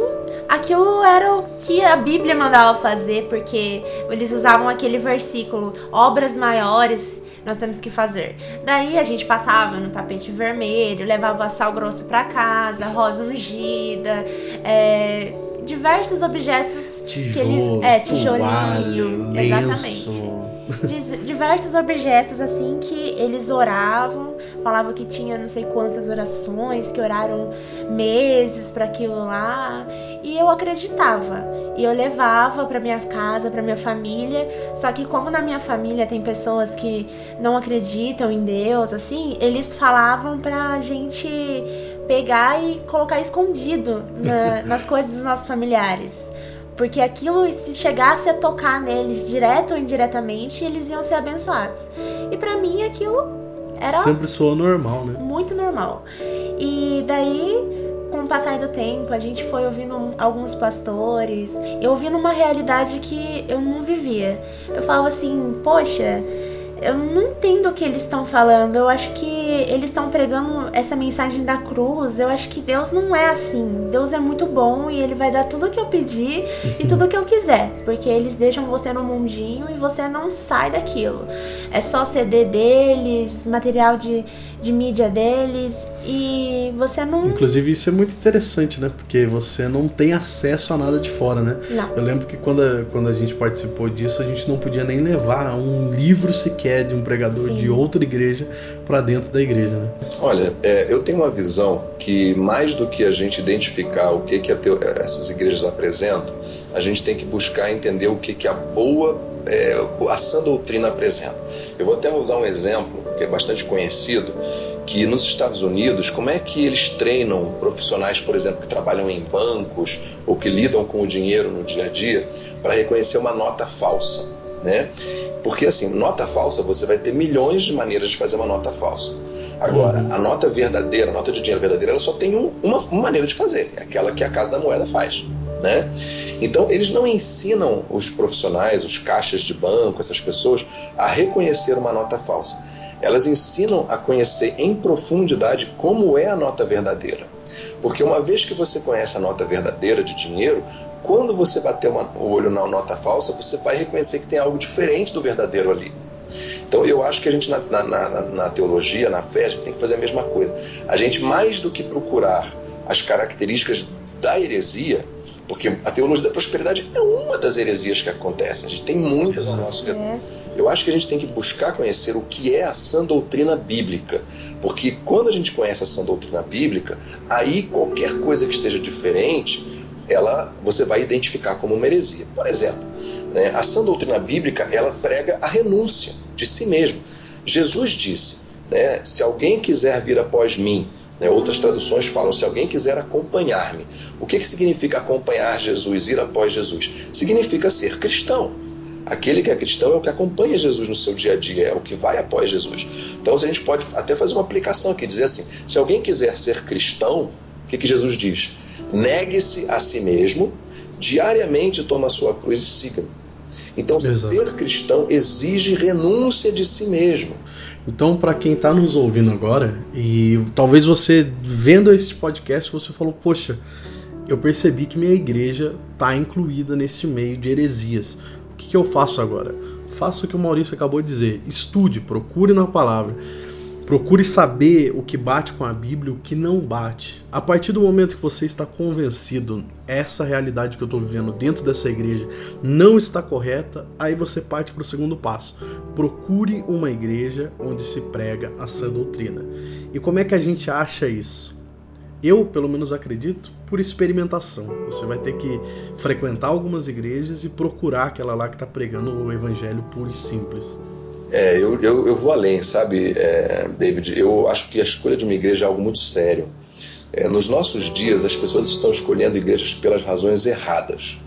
aquilo era o que a Bíblia mandava fazer, porque eles usavam aquele versículo: obras maiores nós temos que fazer. Daí a gente passava no tapete vermelho, levava sal grosso para casa, rosa ungida, é, diversos objetos Tijolo, que eles. É, tijolinho. toalha, exatamente. lenço. Diversos objetos assim que eles oravam, falavam que tinha não sei quantas orações, que oraram meses para aquilo lá, e eu acreditava. E eu levava para minha casa, para minha família, só que como na minha família tem pessoas que não acreditam em Deus, assim, eles falavam pra gente pegar e colocar escondido na- nas coisas dos nossos familiares. Porque aquilo, se chegasse a tocar neles direto ou indiretamente, eles iam ser abençoados. E pra mim aquilo era Sempre soou normal, né? muito normal. E daí, com o passar do tempo, a gente foi ouvindo alguns pastores, eu ouvindo uma realidade que eu não vivia. Eu falava assim, poxa, eu não entendo o que eles estão falando. Eu acho que eles estão pregando essa mensagem da cruz. Eu acho que Deus não é assim. Deus é muito bom e ele vai dar tudo o que eu pedir e tudo o que eu quiser. Porque eles deixam você no mundinho e você não sai daquilo. É só CD deles, material de, de mídia deles e você não. Inclusive, isso é muito interessante, né? Porque você não tem acesso a nada de fora, né? Não. Eu lembro que quando a, quando a gente participou disso, a gente não podia nem levar um livro sequer de um pregador Sim. de outra igreja para dentro da igreja, né? Olha, é, eu tenho uma visão que mais do que a gente identificar o que, que a teo- essas igrejas apresentam, a gente tem que buscar entender o que, que a boa, é, a sã doutrina apresenta. Eu vou até usar um exemplo que é bastante conhecido, que nos Estados Unidos, como é que eles treinam profissionais, por exemplo, que trabalham em bancos ou que lidam com o dinheiro no dia a dia, para reconhecer uma nota falsa, né? Porque assim, nota falsa, você vai ter milhões de maneiras de fazer uma nota falsa. Agora, a nota verdadeira, a nota de dinheiro verdadeira, ela só tem um- uma, uma maneira de fazer, é aquela que a Casa da Moeda faz. Né? Então, eles não ensinam os profissionais, os caixas de banco, essas pessoas, a reconhecer uma nota falsa. Elas ensinam a conhecer em profundidade como é a nota verdadeira. Porque uma vez que você conhece a nota verdadeira de dinheiro, quando você bater uma- o olho na nota falsa, você vai reconhecer que tem algo diferente do verdadeiro ali. Então eu acho que a gente na, na- na- na teologia, na fé, a gente tem que fazer a mesma coisa. A gente, mais do que procurar as características da heresia, porque a teologia da prosperidade é uma das heresias que acontece. A gente tem muitas Exato. nosso redor. É. Eu acho que a gente tem que buscar conhecer o que é a sã doutrina bíblica. Porque quando a gente conhece a sã doutrina bíblica, aí qualquer coisa que esteja diferente, ela você vai identificar como uma heresia. Por exemplo, né, a sã doutrina bíblica ela prega a renúncia de si mesmo. Jesus disse: né, se alguém quiser vir após mim, né, outras traduções falam: se alguém quiser acompanhar-me. O que, que significa acompanhar Jesus, ir após Jesus? Significa ser cristão. Aquele que é cristão é o que acompanha Jesus no seu dia a dia, é o que vai após Jesus. Então a gente pode até fazer uma aplicação aqui, dizer assim: se alguém quiser ser cristão, o que, que Jesus diz? Negue-se a si mesmo, diariamente toma a sua cruz e siga-me. Então, Exato. ser cristão exige renúncia de si mesmo. Então, para quem tá nos ouvindo agora, e talvez você vendo esse podcast, você falou, poxa, eu percebi que minha igreja tá incluída nesse meio de heresias. Que, que eu faço agora? Faça o que o Maurício acabou de dizer. Estude, procure na palavra. Procure saber o que bate com a Bíblia e o que não bate. A partir do momento que você está convencido essa realidade que eu estou vivendo dentro dessa igreja não está correta, aí você parte para o segundo passo. Procure uma igreja onde se prega a sã doutrina. E como é que a gente acha isso? Eu, pelo menos, acredito por experimentação. Você vai ter que frequentar algumas igrejas e procurar aquela lá que está pregando o evangelho puro e simples. É, eu, eu, eu vou além, sabe, é, David? Eu acho que a escolha de uma igreja é algo muito sério. É, nos nossos dias, as pessoas estão escolhendo igrejas pelas razões erradas.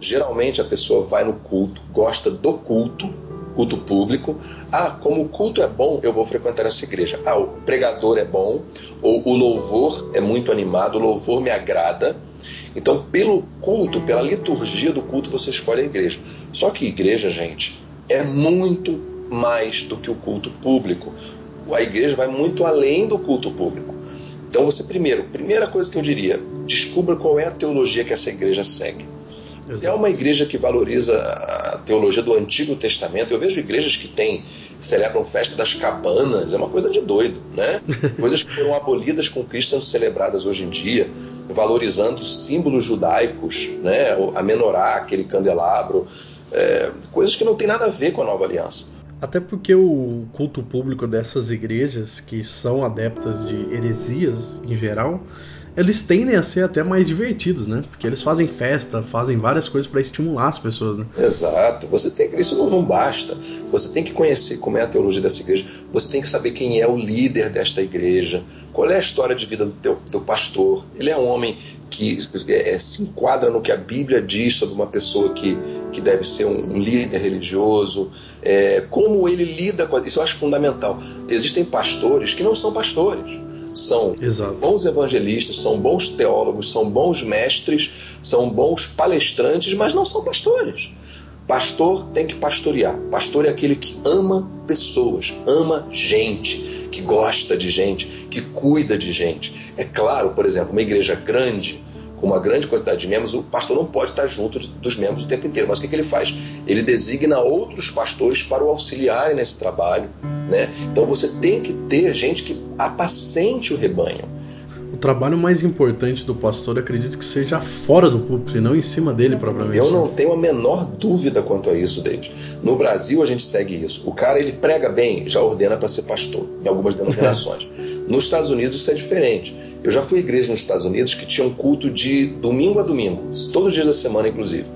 Geralmente, a pessoa vai no culto, gosta do culto, culto público. Ah, como o culto é bom, eu vou frequentar essa igreja. Ah, o pregador é bom, ou o louvor é muito animado, o louvor me agrada. Então, pelo culto, pela liturgia do culto, você escolhe a igreja. Só que igreja, gente, é muito mais do que o culto público. A igreja vai muito além do culto público. Então, você primeiro, primeira coisa que eu diria, descubra qual é a teologia que essa igreja segue. Se é uma igreja que valoriza a teologia do Antigo Testamento, eu vejo igrejas que têm, celebram festa das cabanas, é uma coisa de doido, né? Coisas que foram abolidas com Cristo sendo celebradas hoje em dia, valorizando símbolos judaicos, né? A menorá, aquele candelabro, é, coisas que não tem nada a ver com a nova aliança. Até porque o culto público dessas igrejas, que são adeptas de heresias em geral, eles tendem a ser até mais divertidos, né? Porque eles fazem festa, fazem várias coisas para estimular as pessoas, né? Exato. Você tem que isso não, basta. Você tem que conhecer como é a teologia dessa igreja. Você tem que saber quem é o líder desta igreja. Qual é a história de vida do teu, teu pastor? Ele é um homem que é, se enquadra no que a Bíblia diz sobre uma pessoa que, que deve ser um, um líder religioso. É, como ele lida com isso, eu acho fundamental. Existem pastores que não são pastores são Exato. bons evangelistas, são bons teólogos, são bons mestres, são bons palestrantes, mas não são pastores. Pastor tem que pastorear. Pastor é aquele que ama pessoas, ama gente, que gosta de gente, que cuida de gente. É claro, por exemplo, uma igreja grande, com uma grande quantidade de membros, o pastor não pode estar junto dos membros o tempo inteiro. Mas o que, que ele faz? Ele designa outros pastores para o auxiliarem nesse trabalho. Né? Então você tem que ter gente que apacente o rebanho. O trabalho mais importante do pastor, acredito que seja fora do púlpito e não em cima dele propriamente. Eu não tenho a menor dúvida quanto a isso, David. No Brasil a gente segue isso. O cara ele prega bem, já ordena para ser pastor, em algumas denominações. Nos Estados Unidos isso é diferente. Eu já fui à igreja nos Estados Unidos que tinha um culto de domingo a domingo, todos os dias da semana, inclusive.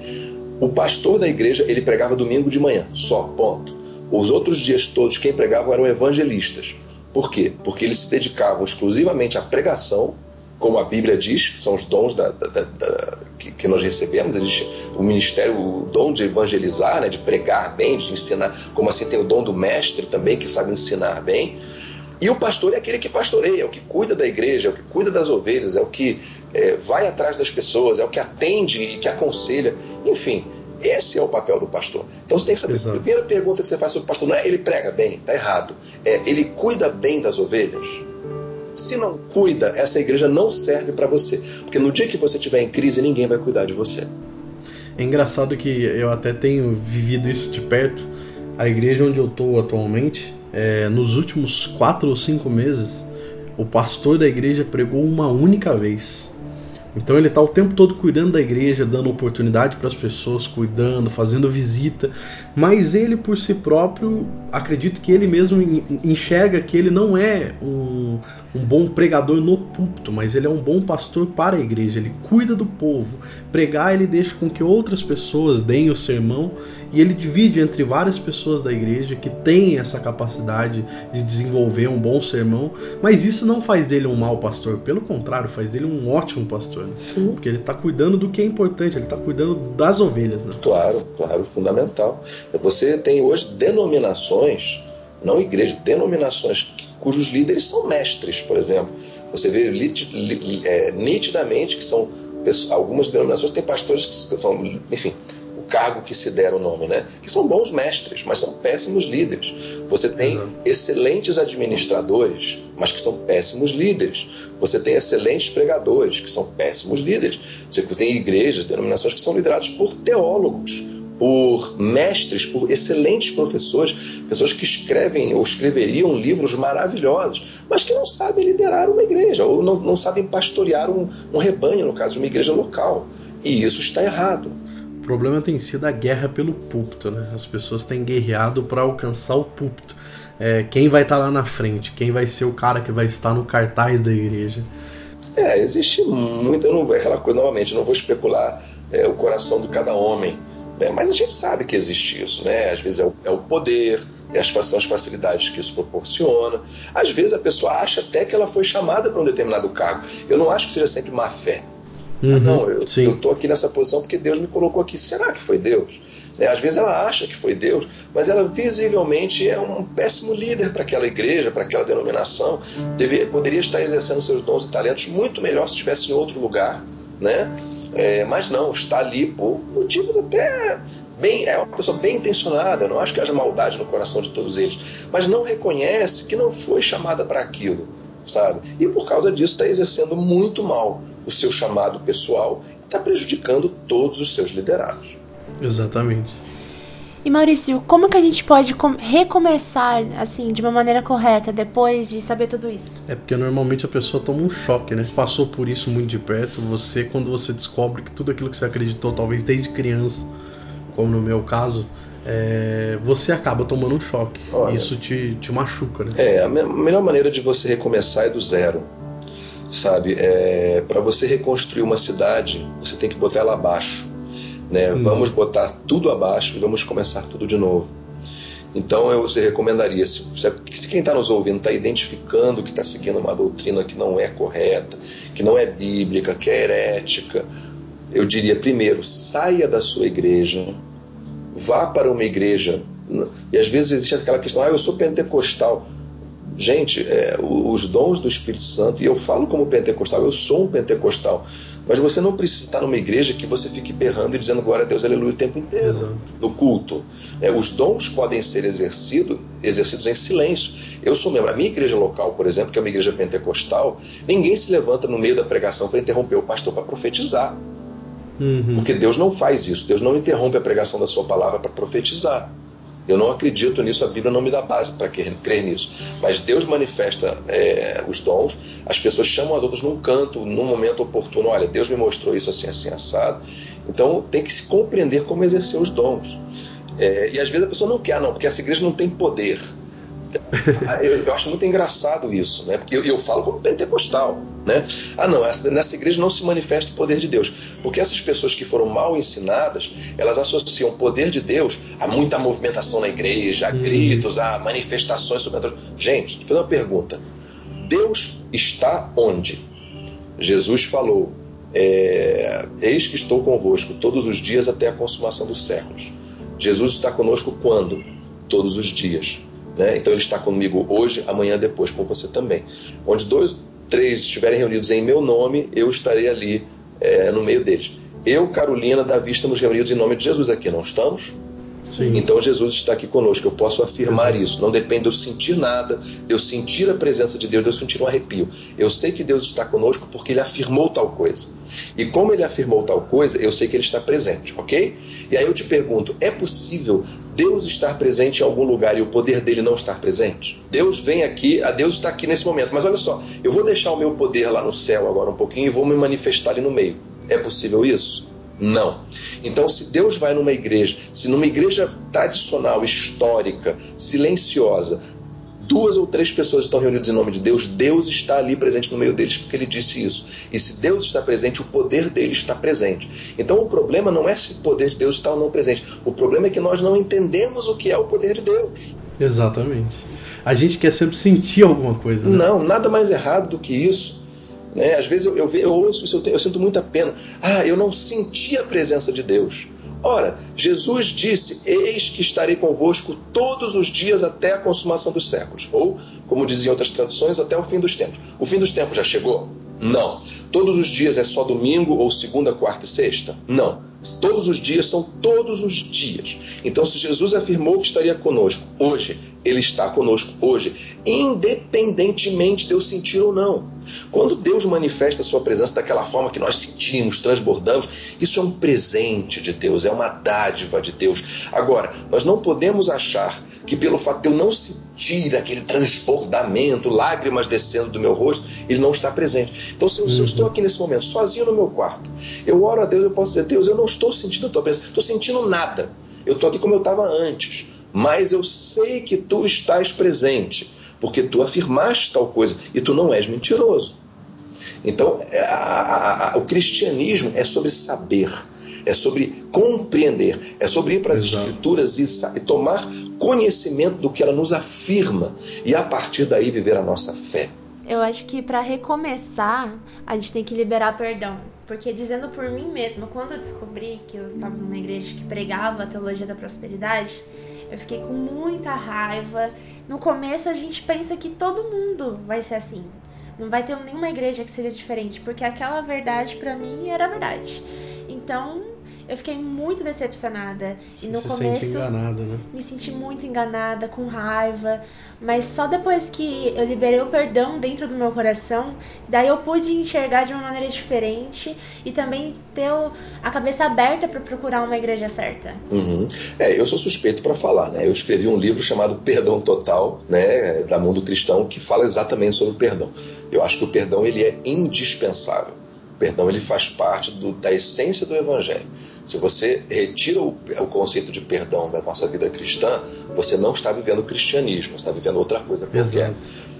O pastor da igreja, ele pregava domingo de manhã, só, ponto. Os outros dias todos, quem pregava eram evangelistas. Por quê? Porque eles se dedicavam exclusivamente à pregação, como a Bíblia diz, que são os dons da, da, da, que, que, nós recebemos. Existe o ministério, o dom de evangelizar, né, de pregar bem, de ensinar. Como assim tem o dom do mestre também, que sabe ensinar bem. E o pastor é aquele que pastoreia, é o que cuida da igreja, é o que cuida das ovelhas, é o que é, vai atrás das pessoas, é o que atende e que aconselha. Enfim, esse é o papel do pastor. Então você tem que saber. Exato. A primeira pergunta que você faz sobre o pastor não é ele prega bem, está errado. É ele cuida bem das ovelhas. Se não cuida, essa igreja não serve para você. Porque no dia que você estiver em crise, ninguém vai cuidar de você. É engraçado que eu até tenho vivido isso de perto. A igreja onde eu estou atualmente, é, nos últimos quatro ou cinco meses, o pastor da igreja pregou uma única vez. Então ele está o tempo todo cuidando da igreja, dando oportunidade para as pessoas, cuidando, fazendo visita, mas ele por si próprio, acredito que ele mesmo enxerga que ele não é um, um bom pregador no púlpito, mas ele é um bom pastor para a igreja, ele cuida do povo. Pregar, ele deixa com que outras pessoas deem o sermão e ele divide entre várias pessoas da igreja que têm essa capacidade de desenvolver um bom sermão, mas isso não faz dele um mau pastor, pelo contrário, faz dele um ótimo pastor. Né? Sim. Porque ele está cuidando do que é importante, ele está cuidando das ovelhas. Né? Claro, claro, fundamental. Você tem hoje denominações não igreja, denominações cujos líderes são mestres, por exemplo. Você vê é, nitidamente que são algumas denominações têm pastores que são, enfim, cargo que se der o nome, né? Que são bons mestres, mas são péssimos líderes. Você tem uhum. excelentes administradores, mas que são péssimos líderes. Você tem excelentes pregadores, que são péssimos líderes. Você tem igrejas, denominações que são lideradas por teólogos por mestres, por excelentes professores, pessoas que escrevem ou escreveriam livros maravilhosos, mas que não sabem liderar uma igreja, ou não, não sabem pastorear um, um rebanho, no caso de uma igreja local. E isso está errado. Problema tem sido a guerra pelo púlpito, né? As pessoas têm guerreado para alcançar o púlpito. É, quem vai estar tá lá na frente? Quem vai ser o cara que vai estar no cartaz da igreja? É, existe muito. Eu não, aquela coisa, novamente, não vou especular é, o coração de cada homem. Né? Mas a gente sabe que existe isso, né? Às vezes é o, é o poder, é as, são as facilidades que isso proporciona. Às vezes a pessoa acha até que ela foi chamada para um determinado cargo. Eu não acho que seja sempre má fé. Uhum, não, eu, estou aqui nessa posição porque Deus me colocou aqui. Será que foi Deus? Né? Às vezes ela acha que foi Deus, mas ela visivelmente é um péssimo líder para aquela igreja, para aquela denominação. Deve, poderia estar exercendo seus dons e talentos muito melhor se estivesse em outro lugar. Né? É, mas não, está ali por motivos até bem, é uma pessoa bem intencionada, eu não acho que haja maldade no coração de todos eles, mas não reconhece que não foi chamada para aquilo, sabe? E por causa disso está exercendo muito mal o seu chamado pessoal e está prejudicando todos os seus liderados. Exatamente. E Maurício, como que a gente pode recomeçar assim de uma maneira correta depois de saber tudo isso? É porque normalmente a pessoa toma um choque, né? Passou por isso muito de perto. Você, quando você descobre que tudo aquilo que você acreditou, talvez desde criança, como no meu caso, é, você acaba tomando um choque. Olha, isso te, te machuca, né? É, a, me a melhor maneira de você recomeçar é do zero sabe? É, para você reconstruir uma cidade, você tem que botar ela abaixo. Né? Hum. Vamos botar tudo abaixo e vamos começar tudo de novo. Então eu recomendaria, se, se quem está nos ouvindo está identificando que está seguindo uma doutrina que não é correta, que não é bíblica, que é herética, eu diria primeiro, saia da sua igreja, vá para uma igreja. E às vezes existe aquela questão, ah, eu sou pentecostal. Gente, é, os dons do Espírito Santo, e eu falo como pentecostal, eu sou um pentecostal, mas você não precisa estar numa igreja que você fique berrando e dizendo glória a Deus, aleluia o tempo inteiro Exato. no culto. É, os dons podem ser exercido, exercidos em silêncio. Eu sou membro, a minha igreja local, por exemplo, que é uma igreja pentecostal, ninguém se levanta no meio da pregação para interromper o pastor para profetizar. Uhum. Porque Deus não faz isso, Deus não interrompe a pregação da sua palavra para profetizar. Eu não acredito nisso, a Bíblia não me dá base para crer nisso. Mas Deus manifesta é, os dons, as pessoas chamam as outras num canto, num momento oportuno. Olha, Deus me mostrou isso assim, assim, assado. Então tem que se compreender como exercer os dons. É, e às vezes a pessoa não quer, não, porque essa igreja não tem poder. Eu, eu, acho muito engraçado isso, né? Porque eu, eu, falo como pentecostal, né? Ah, não, essa, nessa igreja não se manifesta o poder de Deus. Porque essas pessoas que foram mal ensinadas, elas associam o poder de Deus a muita movimentação na igreja, a hum. gritos, a manifestações sobrenaturais. Gente, vou fazer uma pergunta. Deus está onde? Jesus falou: é, Eis que estou convosco todos os dias até a consumação dos séculos. Jesus está conosco quando? Todos os dias. Né? Então ele está comigo hoje, amanhã, depois, com você também. Onde dois, três estiverem reunidos em meu nome, eu estarei ali é, no meio deles. Eu, Carolina, Davi, estamos reunidos em nome de Jesus aqui, não estamos? Sim. Então Jesus está aqui conosco, eu posso afirmar Exato. isso. Não depende de eu sentir nada, de eu sentir a presença de Deus, de eu sentir um arrepio. Eu sei que Deus está conosco porque Ele afirmou tal coisa. E como Ele afirmou tal coisa, eu sei que Ele está presente, ok? E aí eu te pergunto: é possível Deus estar presente em algum lugar e o poder dele não estar presente? Deus vem aqui, a Deus está aqui nesse momento, mas olha só, eu vou deixar o meu poder lá no céu agora um pouquinho e vou me manifestar ali no meio. É possível isso? Não. Então, se Deus vai numa igreja, se numa igreja tradicional, histórica, silenciosa, duas ou três pessoas estão reunidas em nome de Deus, Deus está ali presente no meio deles, porque ele disse isso. E se Deus está presente, o poder dele está presente. Então o problema não é se o poder de Deus está ou não presente. O problema é que nós não entendemos o que é o poder de Deus. Exatamente. A gente quer sempre sentir alguma coisa. Né? Não, nada mais errado do que isso. Né? Às vezes eu, eu, eu ouço isso, eu, eu sinto muita pena. Ah, eu não senti a presença de Deus. Ora, Jesus disse: Eis que estarei convosco todos os dias até a consumação dos séculos. Ou, como diziam outras traduções, até o fim dos tempos. O fim dos tempos já chegou? Não. Todos os dias é só domingo ou segunda, quarta e sexta? Não. Todos os dias são todos os dias. Então, se Jesus afirmou que estaria conosco hoje, ele está conosco hoje, independentemente de eu sentir ou não. Quando Deus manifesta a sua presença daquela forma que nós sentimos, transbordamos, isso é um presente de Deus, é uma dádiva de Deus. Agora, nós não podemos achar que pelo fato de eu não sentir aquele transbordamento, lágrimas descendo do meu rosto, ele não está presente. Então, se eu, se eu estou aqui nesse momento, sozinho no meu quarto, eu oro a Deus, eu posso dizer, Deus, eu não estou sentindo a tua presença, estou sentindo nada. Eu estou aqui como eu estava antes, mas eu sei que tu estás presente, porque tu afirmaste tal coisa e tu não és mentiroso. Então, a, a, a, o cristianismo é sobre saber é sobre compreender, é sobre ir para as Exato. Escrituras e, e tomar conhecimento do que ela nos afirma e a partir daí viver a nossa fé. Eu acho que para recomeçar, a gente tem que liberar perdão. Porque dizendo por mim mesma, quando eu descobri que eu estava numa igreja que pregava a teologia da prosperidade, eu fiquei com muita raiva. No começo a gente pensa que todo mundo vai ser assim. Não vai ter nenhuma igreja que seja diferente, porque aquela verdade para mim era verdade. Então, eu fiquei muito decepcionada. Você e no se começo. sente enganada, né? Me senti muito enganada, com raiva. Mas só depois que eu liberei o perdão dentro do meu coração, daí eu pude enxergar de uma maneira diferente e também ter a cabeça aberta para procurar uma igreja certa. Uhum. É, eu sou suspeito para falar, né? Eu escrevi um livro chamado Perdão Total, né, da Mundo Cristão, que fala exatamente sobre o perdão. Eu acho que o perdão ele é indispensável. Perdão ele faz parte do, da essência do Evangelho. Se você retira o, o, conceito de perdão da nossa vida cristã, você não está vivendo o cristianismo, está vivendo outra coisa qualquer.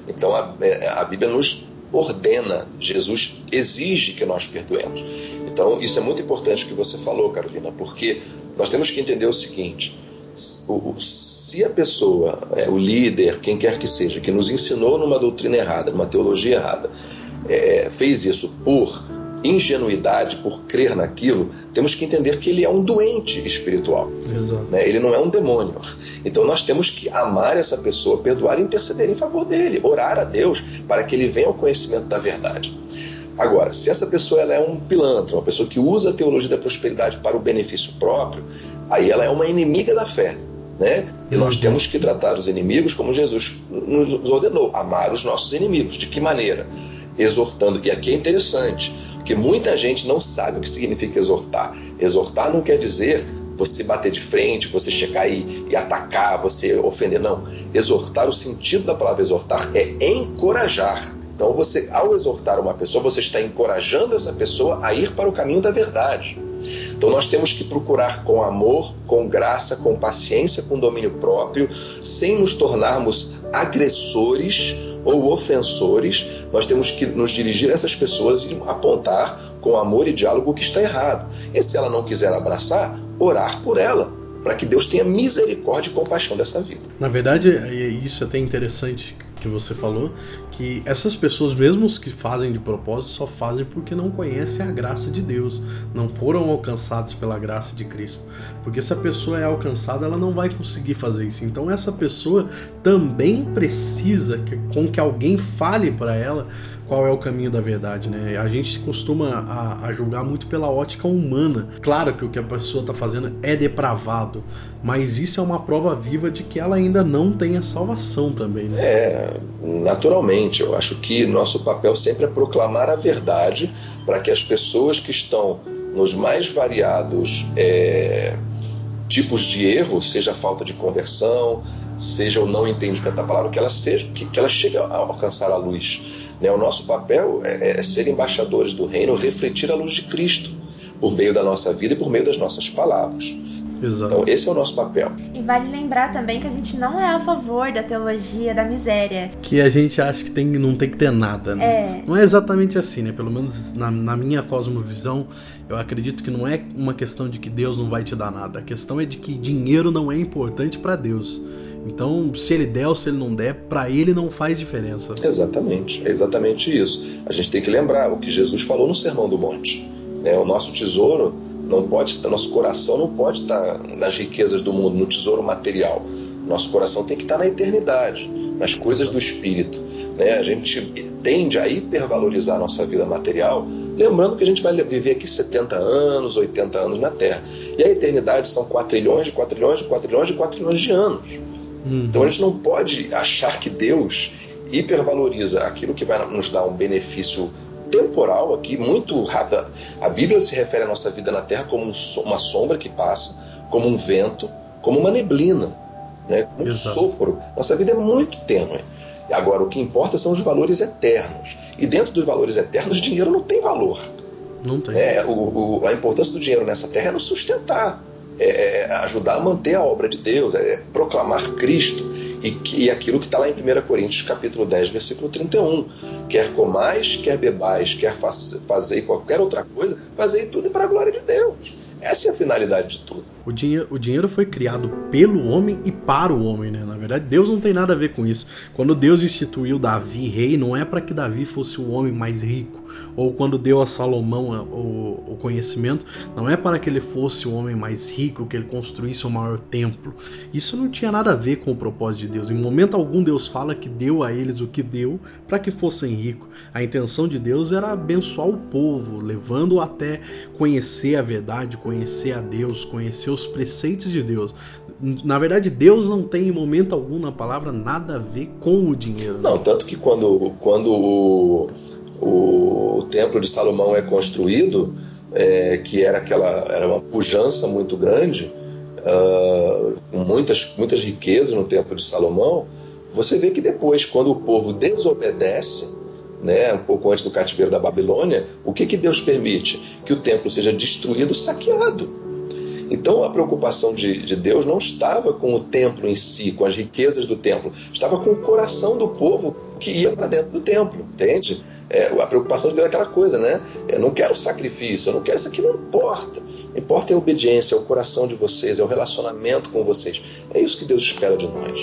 Então a, é, a Bíblia nos ordena, Jesus exige que nós perdoemos. Então isso é muito importante que você falou, Carolina, porque nós temos que entender o seguinte: se a pessoa, é, o líder, quem quer que seja, que nos ensinou numa doutrina errada, numa teologia errada, é, fez isso por ingenuidade, por crer naquilo, temos que entender que ele é um doente espiritual. Né? Ele não é um demônio. Então nós temos que amar essa pessoa, perdoar e interceder em favor dele, orar a Deus para que ele venha ao conhecimento da verdade. Agora, se essa pessoa ela é um pilantra, uma pessoa que usa a teologia da prosperidade para o benefício próprio, aí ela é uma inimiga da fé. Né? E nós uhum. temos que tratar os inimigos como Jesus nos ordenou, amar os nossos inimigos. De que maneira? Exortando. E aqui é interessante, porque muita gente não sabe o que significa exortar. Exortar não quer dizer você bater de frente, você chegar e, e atacar, você ofender. Não. Exortar, o sentido da palavra exortar é encorajar. Então, você, ao exortar uma pessoa, você está encorajando essa pessoa a ir para o caminho da verdade. Então, nós temos que procurar com amor, com graça, com paciência, com domínio próprio, sem nos tornarmos agressores ou ofensores, nós temos que nos dirigir a essas pessoas e apontar com amor e diálogo o que está errado. E se ela não quiser abraçar, orar por ela, para que Deus tenha misericórdia e compaixão dessa vida. Na verdade, isso é até interessante que você falou, que essas pessoas, mesmo os que fazem de propósito, só fazem porque não conhecem a graça de Deus, não foram alcançados pela graça de Cristo. Porque se a pessoa é alcançada, ela não vai conseguir fazer isso. Então essa pessoa também precisa que, com que alguém fale para ela qual é o caminho da verdade, né? A gente costuma a, a julgar muito pela ótica humana. Claro que o que a pessoa está fazendo é depravado, mas isso é uma prova viva de que ela ainda não tem a salvação também, né? É, naturalmente. Eu acho que nosso papel sempre é proclamar a verdade para que as pessoas que estão nos mais variados é, tipos de erro, seja falta de conversão, seja o não entendimento da palavra, que ela seja, que, que ela chegue a alcançar a luz. Né? O nosso papel é, é ser embaixadores do reino, refletir a luz de Cristo por meio da nossa vida e por meio das nossas palavras. Exato. Então, esse é o nosso papel. E vale lembrar também que a gente não é a favor da teologia da miséria. Que a gente acha que tem, não tem que ter nada, né? É. Não é exatamente assim, né? Pelo menos na, na minha cosmovisão, eu acredito que não é uma questão de que Deus não vai te dar nada. A questão é de que dinheiro não é importante para Deus. Então, se ele der ou se ele não der, para ele não faz diferença. Exatamente, é exatamente isso. A gente tem que lembrar o que Jesus falou no Sermão do Monte. Né? O nosso tesouro não pode estar, nosso coração não pode estar nas riquezas do mundo, no tesouro material. Nosso coração tem que estar na eternidade, nas coisas do espírito. Né? A gente tende a hipervalorizar nossa vida material, lembrando que a gente vai viver aqui 70 anos, 80 anos na Terra. E a eternidade são 4 trilhões de 4 trilhões de 4 trilhões de 4 trilhões de anos. Uhum. Então a gente não pode achar que Deus hipervaloriza aquilo que vai nos dar um benefício temporal aqui, muito rápido. A Bíblia se refere à nossa vida na Terra como uma sombra que passa, como um vento, como uma neblina, né? como um Exato. sopro. Nossa vida é muito tênue. Agora, o que importa são os valores eternos. E dentro dos valores eternos, dinheiro não tem valor. Não tem. É, o, o, a importância do dinheiro nessa terra é nos sustentar é, é, ajudar a manter a obra de Deus, é proclamar Cristo e, que, e aquilo que está lá em 1 Coríntios capítulo 10, versículo 31. Quer comais, quer bebais, quer faz, fazer qualquer outra coisa, fazei tudo para a glória de Deus. Essa é a finalidade de tudo. O dinheiro, o dinheiro foi criado pelo homem e para o homem, né? Na verdade, Deus não tem nada a ver com isso. Quando Deus instituiu Davi rei, não é para que Davi fosse o homem mais rico ou quando deu a Salomão o, o conhecimento, não é para que ele fosse o homem mais rico, que ele construísse o maior templo. Isso não tinha nada a ver com o propósito de Deus. Em momento algum Deus fala que deu a eles o que deu para que fossem ricos. A intenção de Deus era abençoar o povo, levando até conhecer a verdade, conhecer a Deus, conhecer os preceitos de Deus. Na verdade, Deus não tem em momento algum na palavra nada a ver com o dinheiro. Né? Não, tanto que quando, quando o, o, o templo de Salomão é construído, é, que era aquela era uma pujança muito grande, uh, com muitas, muitas riquezas no templo de Salomão, você vê que depois, quando o povo desobedece, né, um pouco antes do cativeiro da Babilônia, o que, que Deus permite? Que o templo seja destruído, saqueado. Então a preocupação de, de Deus não estava com o templo em si, com as riquezas do templo, estava com o coração do povo que ia para dentro do templo, entende? É, a preocupação de é aquela coisa, né? Eu não quero sacrifício, eu não quero isso aqui, não importa. Importa é a obediência, é o coração de vocês, é o relacionamento com vocês. É isso que Deus espera de nós.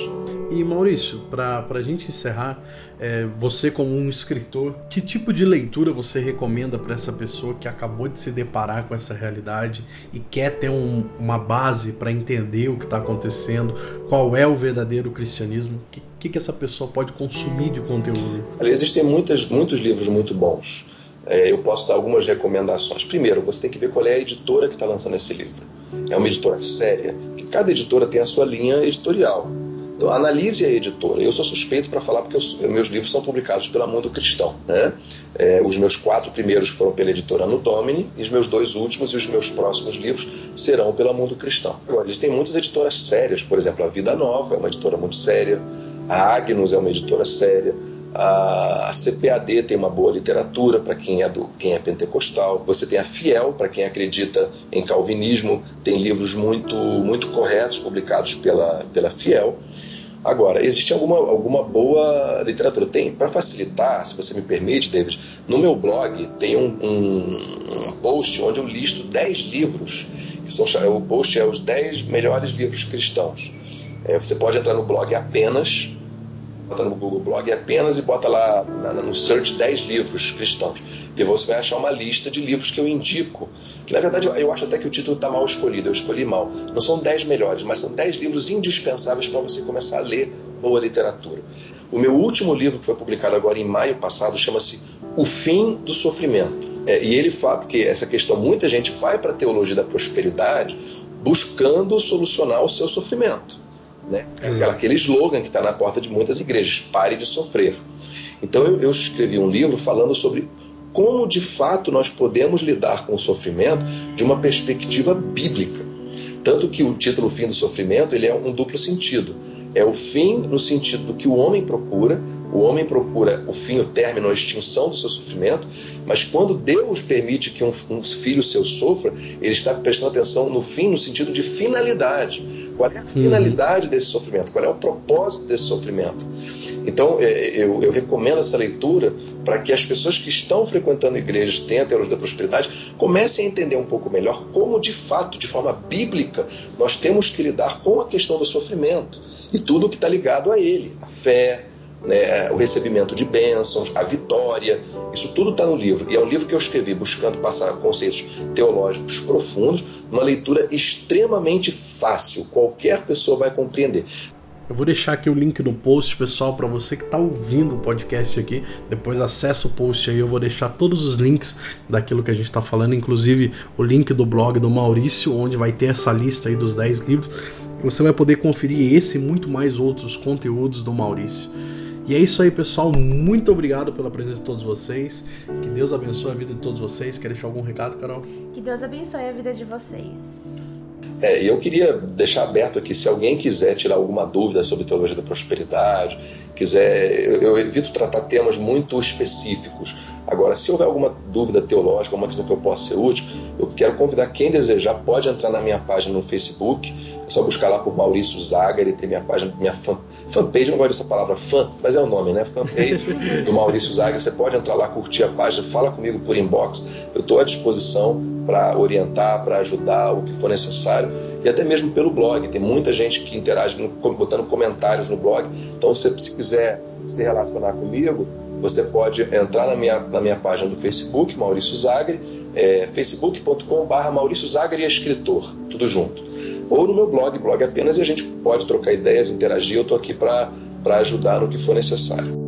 E Maurício, para a gente encerrar, é, você como um escritor, que tipo de leitura você recomenda para essa pessoa que acabou de se deparar com essa realidade e quer ter um, uma base para entender o que está acontecendo, qual é o verdadeiro cristianismo? Que, que, que essa pessoa pode consumir de conteúdo? Existem muitas, muitos livros muito bons. É, eu posso dar algumas recomendações. Primeiro, você tem que ver qual é a editora que está lançando esse livro. É uma editora séria, cada editora tem a sua linha editorial. Então, analise a editora. Eu sou suspeito para falar porque eu, meus livros são publicados pela Mundo Cristão. Né? É, os meus quatro primeiros foram pela editora No Domini e os meus dois últimos e os meus próximos livros serão pela Mundo Cristão. Agora, existem muitas editoras sérias, por exemplo, a Vida Nova é uma editora muito séria, a Agnus é uma editora séria, a CPAD tem uma boa literatura para quem é do quem é pentecostal. Você tem a Fiel para quem acredita em calvinismo, tem livros muito muito corretos publicados pela pela Fiel. Agora, existe alguma, alguma boa literatura. Tem, para facilitar, se você me permite, David, no meu blog tem um, um, um post onde eu listo 10 livros, que são, o post é os 10 melhores livros cristãos. É, você pode entrar no blog apenas bota no Google Blog apenas e bota lá no search 10 livros cristãos. E você vai achar uma lista de livros que eu indico. Que na verdade eu acho até que o título está mal escolhido, eu escolhi mal. Não são 10 melhores, mas são 10 livros indispensáveis para você começar a ler boa literatura. O meu último livro, que foi publicado agora em maio passado, chama-se O Fim do Sofrimento. É, e ele fala, porque essa questão, muita gente vai para a teologia da prosperidade buscando solucionar o seu sofrimento. Né? É aquele slogan que está na porta de muitas igrejas: pare de sofrer. Então eu, eu escrevi um livro falando sobre como de fato nós podemos lidar com o sofrimento de uma perspectiva bíblica. Tanto que o título Fim do Sofrimento ele é um duplo sentido. É o fim no sentido do que o homem procura, o homem procura o fim, o término, a extinção do seu sofrimento, mas quando Deus permite que um, um filho seu sofra, ele está prestando atenção no fim, no sentido de finalidade. Qual é a finalidade uhum. desse sofrimento? Qual é o propósito desse sofrimento? Então, é, eu, eu recomendo essa leitura para que as pessoas que estão frequentando igrejas, têm a teologia da prosperidade, comecem a entender um pouco melhor como, de fato, de forma bíblica, nós temos que lidar com a questão do sofrimento e tudo o que está ligado a ele, a fé, né, o recebimento de bênçãos, a vitória, isso tudo está no livro. E é um livro que eu escrevi buscando passar conceitos teológicos profundos, uma leitura extremamente fácil, qualquer pessoa vai compreender. Eu vou deixar aqui o link no post, pessoal, para você que está ouvindo o podcast aqui. Depois acessa o post aí, eu vou deixar todos os links daquilo que a gente está falando, inclusive o link do blog do Maurício, onde vai ter essa lista aí dos 10 livros. Você vai poder conferir esse e muito mais outros conteúdos do Maurício. E é isso aí, pessoal. Muito obrigado pela presença de todos vocês. Que Deus abençoe a vida de todos vocês. Quer deixar algum recado, Carol? Que Deus abençoe a vida de vocês. É, eu queria deixar aberto aqui, se alguém quiser tirar alguma dúvida sobre teologia da prosperidade, quiser, eu, eu evito tratar temas muito específicos. Agora, se houver alguma dúvida teológica, alguma questão que eu possa ser útil, eu quero convidar quem desejar, pode entrar na minha página no Facebook, é só buscar lá por Maurício Zaga, ele tem minha página, minha fan, fanpage, eu não gosto dessa palavra fã, mas é o nome, né? Fanpage do Maurício Zaga, você pode entrar lá, curtir a página, fala comigo por inbox, eu estou à disposição para orientar, para ajudar, o que for necessário, e até mesmo pelo blog, tem muita gente que interage botando comentários no blog, então se você quiser se relacionar comigo, você pode entrar na minha, na minha página do Facebook, Maurício Zagre, é, facebook.com.br Maurício Zagre escritor, tudo junto. Ou no meu blog, blog apenas, e a gente pode trocar ideias, interagir. Eu estou aqui para ajudar no que for necessário.